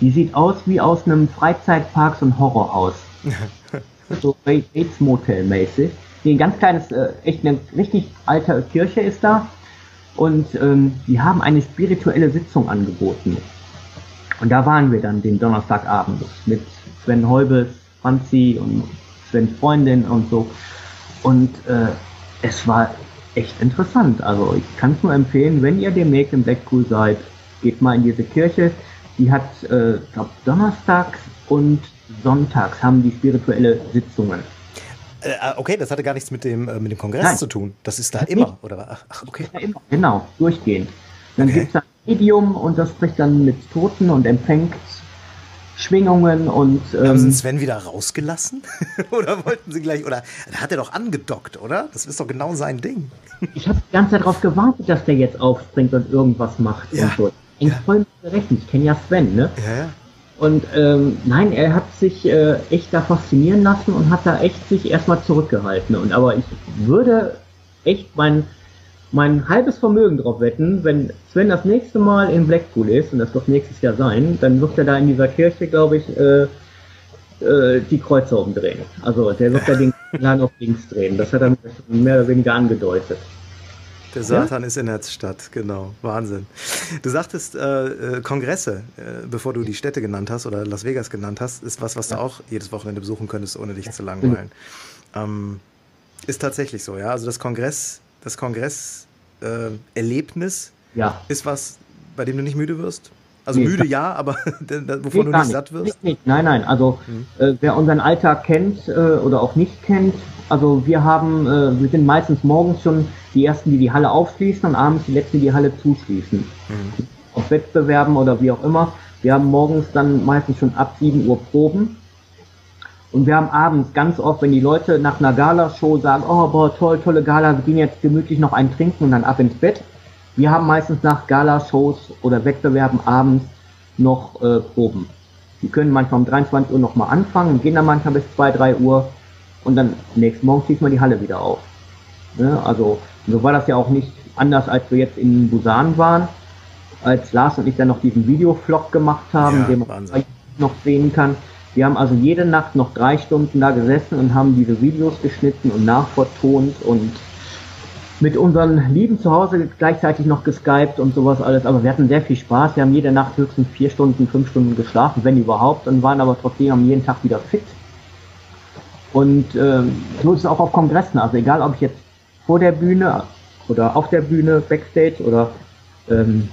Die sieht aus wie aus einem Freizeitpark, so ein Horrorhaus. [laughs] so Bates Motel mäßig. Nee, ein ganz kleines, äh, echt eine richtig alte Kirche ist da. Und ähm, die haben eine spirituelle Sitzung angeboten. Und da waren wir dann den Donnerstagabend mit Sven Heubels, Franzi und Svens Freundin und so. Und äh, es war echt interessant. Also ich kann es nur empfehlen, wenn ihr demnächst im Blackpool seid, geht mal in diese Kirche. Die hat, äh, glaube donnerstags und sonntags haben die spirituelle Sitzungen. Äh, okay, das hatte gar nichts mit dem, äh, mit dem Kongress Nein. zu tun. Das ist da das immer, nicht. oder? Ach, okay. Ja, immer. Genau, durchgehend. Dann okay. gibt es ein Medium und das spricht dann mit Toten und empfängt Schwingungen und. Ähm, Haben Sie Sven wieder rausgelassen? [laughs] oder wollten Sie gleich, oder hat er doch angedockt, oder? Das ist doch genau sein Ding. ich habe die ganze Zeit darauf gewartet, dass der jetzt aufspringt und irgendwas macht ja. und so. Ich ja. voll gerechnet. Ich kenne ja Sven, ne? Ja, ja. Und ähm, nein, er hat sich äh, echt da faszinieren lassen und hat da echt sich erstmal zurückgehalten. Und aber ich würde echt mein mein halbes Vermögen drauf wetten, wenn Sven das nächste Mal in Blackpool ist, und das wird nächstes Jahr sein, dann wird er da in dieser Kirche, glaube ich, äh, äh, die Kreuze umdrehen. Also der wird da den [laughs] lang auf links drehen. Das hat er mehr oder weniger angedeutet. Der Satan ja? ist in Herzstadt, genau. Wahnsinn. Du sagtest äh, äh, Kongresse, äh, bevor du die Städte genannt hast oder Las Vegas genannt hast, ist was, was ja. du auch jedes Wochenende besuchen könntest, ohne dich ja. zu langweilen. Ähm, ist tatsächlich so, ja. Also das Kongress, das Kongresserlebnis äh, ja. ist was, bei dem du nicht müde wirst? Also nee, müde ja, aber [laughs] wovon du nicht satt wirst? Nicht, nein, nein. Also hm. äh, wer unseren Alltag kennt äh, oder auch nicht kennt, Also wir haben, äh, wir sind meistens morgens schon die ersten, die die Halle aufschließen und abends die letzten, die die Halle zuschließen. Mhm. Auf Wettbewerben oder wie auch immer. Wir haben morgens dann meistens schon ab 7 Uhr Proben. Und wir haben abends ganz oft, wenn die Leute nach einer Galashow sagen, oh boah, toll, tolle Gala, wir gehen jetzt gemütlich noch einen trinken und dann ab ins Bett. Wir haben meistens nach Galashows oder Wettbewerben abends noch äh, Proben. Die können manchmal um 23 Uhr nochmal anfangen und gehen dann manchmal bis 2, 3 Uhr und dann nächsten Morgen schließt man die Halle wieder auf. Ne? Also so war das ja auch nicht anders, als wir jetzt in Busan waren, als Lars und ich dann noch diesen Videovlog gemacht haben, ja, den man Wahnsinn. noch sehen kann. Wir haben also jede Nacht noch drei Stunden da gesessen und haben diese Videos geschnitten und nachvertont und mit unseren Lieben zu Hause gleichzeitig noch geskypt und sowas alles. Aber wir hatten sehr viel Spaß. Wir haben jede Nacht höchstens vier Stunden, fünf Stunden geschlafen, wenn überhaupt, und waren aber trotzdem jeden Tag wieder fit. Und ähm, so ist es auch auf Kongressen. Also egal, ob ich jetzt vor der Bühne oder auf der Bühne, Backstage oder ähm,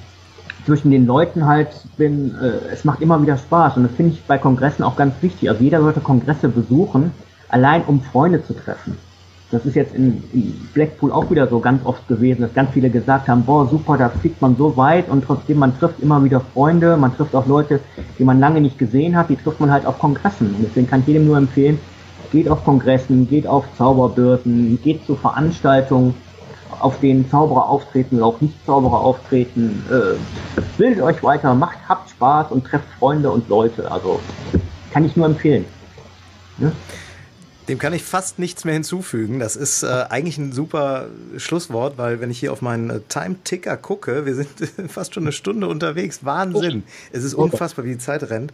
zwischen den Leuten halt bin, äh, es macht immer wieder Spaß. Und das finde ich bei Kongressen auch ganz wichtig. Also jeder sollte Kongresse besuchen, allein um Freunde zu treffen. Das ist jetzt in, in, Blackpool auch wieder so ganz oft gewesen, dass ganz viele gesagt haben, boah, super, da fliegt man so weit und trotzdem, man trifft immer wieder Freunde, man trifft auch Leute, die man lange nicht gesehen hat, die trifft man halt auf Kongressen. Und deswegen kann ich jedem nur empfehlen, geht auf Kongressen, geht auf Zauberbörsen, geht zu Veranstaltungen, auf denen Zauberer auftreten oder auch Nicht-Zauberer auftreten. Äh, bildet euch weiter, macht, habt Spaß und trefft Freunde und Leute. Also kann ich nur empfehlen. Ja? Dem kann ich fast nichts mehr hinzufügen. Das ist äh, eigentlich ein super Schlusswort, weil wenn ich hier auf meinen äh, Time-Ticker gucke, wir sind [laughs] fast schon eine Stunde unterwegs. Wahnsinn. Oh. Es ist unfassbar, wie die Zeit rennt.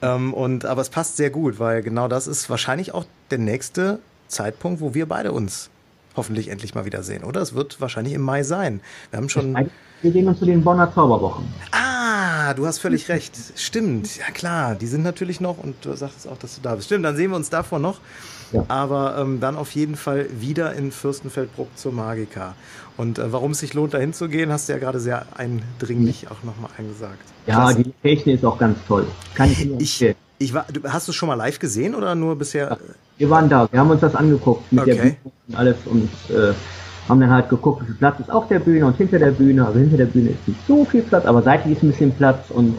Ähm, und, aber es passt sehr gut, weil genau das ist wahrscheinlich auch der nächste Zeitpunkt, wo wir beide uns hoffentlich endlich mal wiedersehen, oder? Es wird wahrscheinlich im Mai sein. Wir haben schon. Wir gehen uns zu den Bonner Zauberwochen. Ah, du hast völlig recht. Stimmt. Ja klar, die sind natürlich noch und du sagst auch, dass du da bist. Stimmt, dann sehen wir uns davor noch. Ja. Aber ähm, dann auf jeden Fall wieder in Fürstenfeldbruck zur Magica. Und äh, warum es sich lohnt, dahin zu gehen, hast du ja gerade sehr eindringlich auch nochmal eingesagt. Ja, Klasse. die Technik ist auch ganz toll. Kann ich ich, ich war, Hast du es schon mal live gesehen oder nur bisher? Wir waren da, wir haben uns das angeguckt mit okay. der Bühne und alles und äh, haben dann halt geguckt, wie viel Platz ist auf der Bühne und hinter der Bühne. Also hinter der Bühne ist nicht so viel Platz, aber seitlich ist ein bisschen Platz und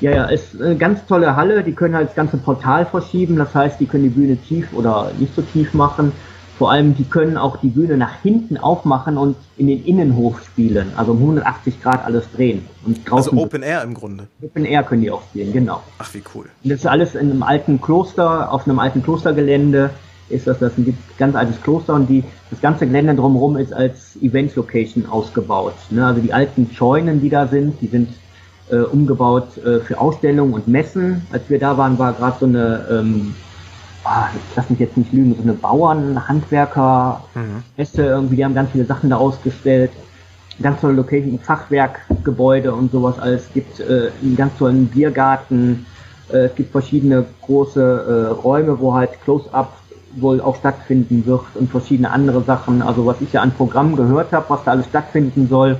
ja, ja, ist eine ganz tolle Halle. Die können halt das ganze Portal verschieben. Das heißt, die können die Bühne tief oder nicht so tief machen. Vor allem, die können auch die Bühne nach hinten aufmachen und in den Innenhof spielen. Also um 180 Grad alles drehen. Und draußen also Open Air im Grunde. Open Air können die auch spielen, genau. Ach, wie cool. Und das ist alles in einem alten Kloster, auf einem alten Klostergelände ist das, das ist ein ganz altes Kloster und die, das ganze Gelände drumherum ist als Event-Location ausgebaut. Ne? Also die alten Scheunen, die da sind, die sind äh, umgebaut äh, für Ausstellungen und Messen. Als wir da waren, war gerade so eine, ähm, ah, lass mich jetzt nicht lügen, so eine Bauern, Handwerker, mhm. Messe irgendwie, die haben ganz viele Sachen da ausgestellt. Ganz tolle Location, Fachwerkgebäude und sowas alles. Es gibt äh, einen ganz tollen Biergarten. Äh, es gibt verschiedene große äh, Räume, wo halt Close-Up wohl auch stattfinden wird und verschiedene andere Sachen. Also was ich ja an Programmen gehört habe, was da alles stattfinden soll,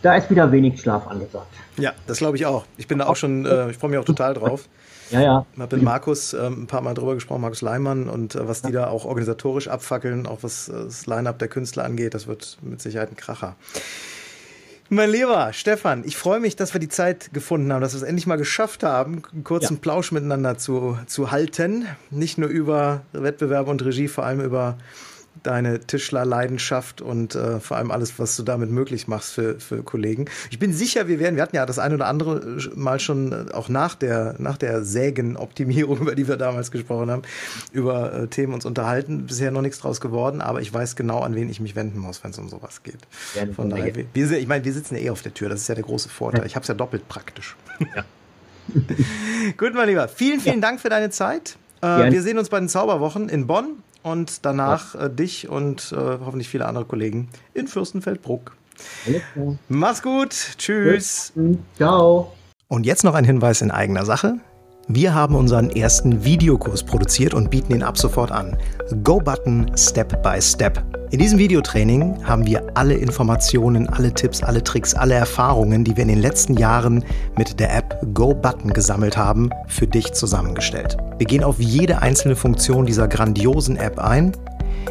da ist wieder wenig Schlaf angesagt. Ja, das glaube ich auch. Ich bin da auch schon, äh, ich freue mich auch total drauf. Ja, ja. Ich habe mit Markus äh, ein paar Mal drüber gesprochen, Markus Leimann, und äh, was die da auch organisatorisch abfackeln, auch was äh, das Line-Up der Künstler angeht, das wird mit Sicherheit ein Kracher. Mein Lieber Stefan, ich freue mich, dass wir die Zeit gefunden haben, dass wir es endlich mal geschafft haben, einen kurzen ja. Plausch miteinander zu, zu halten. Nicht nur über Wettbewerbe und Regie, vor allem über deine Tischlerleidenschaft und äh, vor allem alles, was du damit möglich machst für, für Kollegen. Ich bin sicher, wir werden, wir hatten ja das eine oder andere Mal schon äh, auch nach der, nach der Sägenoptimierung, [laughs] über die wir damals gesprochen haben, über äh, Themen uns unterhalten. Bisher noch nichts draus geworden, aber ich weiß genau, an wen ich mich wenden muss, wenn es um sowas geht. Ja, Von daher, wir, wir, ich meine, wir sitzen ja eh auf der Tür, das ist ja der große Vorteil. Ich habe es ja doppelt praktisch. Ja. [laughs] Gut, mein Lieber, vielen, vielen ja. Dank für deine Zeit. Äh, wir sehen uns bei den Zauberwochen in Bonn und danach äh, dich und äh, hoffentlich viele andere Kollegen in Fürstenfeldbruck. Mach's gut. Tschüss. Ciao. Und jetzt noch ein Hinweis in eigener Sache. Wir haben unseren ersten Videokurs produziert und bieten ihn ab sofort an. Go Button Step by Step. In diesem Videotraining haben wir alle Informationen, alle Tipps, alle Tricks, alle Erfahrungen, die wir in den letzten Jahren mit der App GoButton gesammelt haben, für dich zusammengestellt. Wir gehen auf jede einzelne Funktion dieser grandiosen App ein.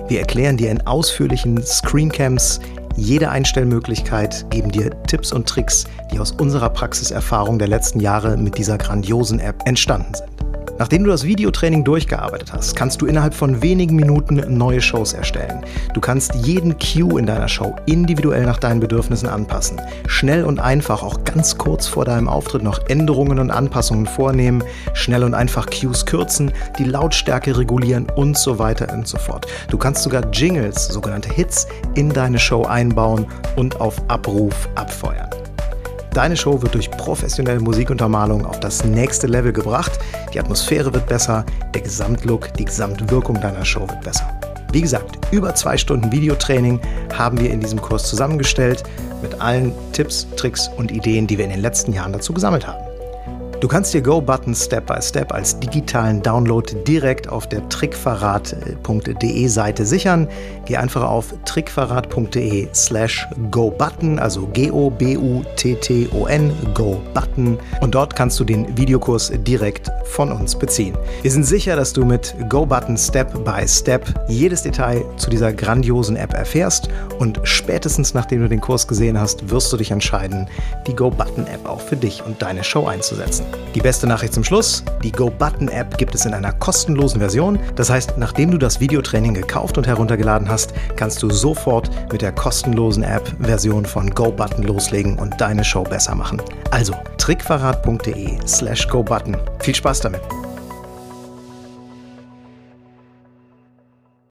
Wir erklären dir in ausführlichen Screencams jede Einstellmöglichkeit, geben dir Tipps und Tricks, die aus unserer Praxiserfahrung der letzten Jahre mit dieser grandiosen App entstanden sind. Nachdem du das Videotraining durchgearbeitet hast, kannst du innerhalb von wenigen Minuten neue Shows erstellen. Du kannst jeden Cue in deiner Show individuell nach deinen Bedürfnissen anpassen. Schnell und einfach, auch ganz kurz vor deinem Auftritt noch Änderungen und Anpassungen vornehmen, schnell und einfach Cues kürzen, die Lautstärke regulieren und so weiter und so fort. Du kannst sogar Jingles, sogenannte Hits, in deine Show einbauen und auf Abruf abfeuern. Deine Show wird durch professionelle Musikuntermalung auf das nächste Level gebracht. Die Atmosphäre wird besser, der Gesamtlook, die Gesamtwirkung deiner Show wird besser. Wie gesagt, über zwei Stunden Videotraining haben wir in diesem Kurs zusammengestellt mit allen Tipps, Tricks und Ideen, die wir in den letzten Jahren dazu gesammelt haben. Du kannst dir Go-Button Step by Step als digitalen Download direkt auf der trickverrat.de Seite sichern. Geh einfach auf trickverrat.de slash GoButton, also G-O-B-U-T-T-O-N, GoButton. Und dort kannst du den Videokurs direkt von uns beziehen. Wir sind sicher, dass du mit Go-Button Step by Step jedes Detail zu dieser grandiosen App erfährst und spätestens nachdem du den Kurs gesehen hast, wirst du dich entscheiden, die Go-Button App auch für dich und deine Show einzusetzen. Die beste Nachricht zum Schluss, die GoButton-App gibt es in einer kostenlosen Version. Das heißt, nachdem du das Videotraining gekauft und heruntergeladen hast, kannst du sofort mit der kostenlosen App-Version von GoButton loslegen und deine Show besser machen. Also trickverrat.de slash GoButton. Viel Spaß damit!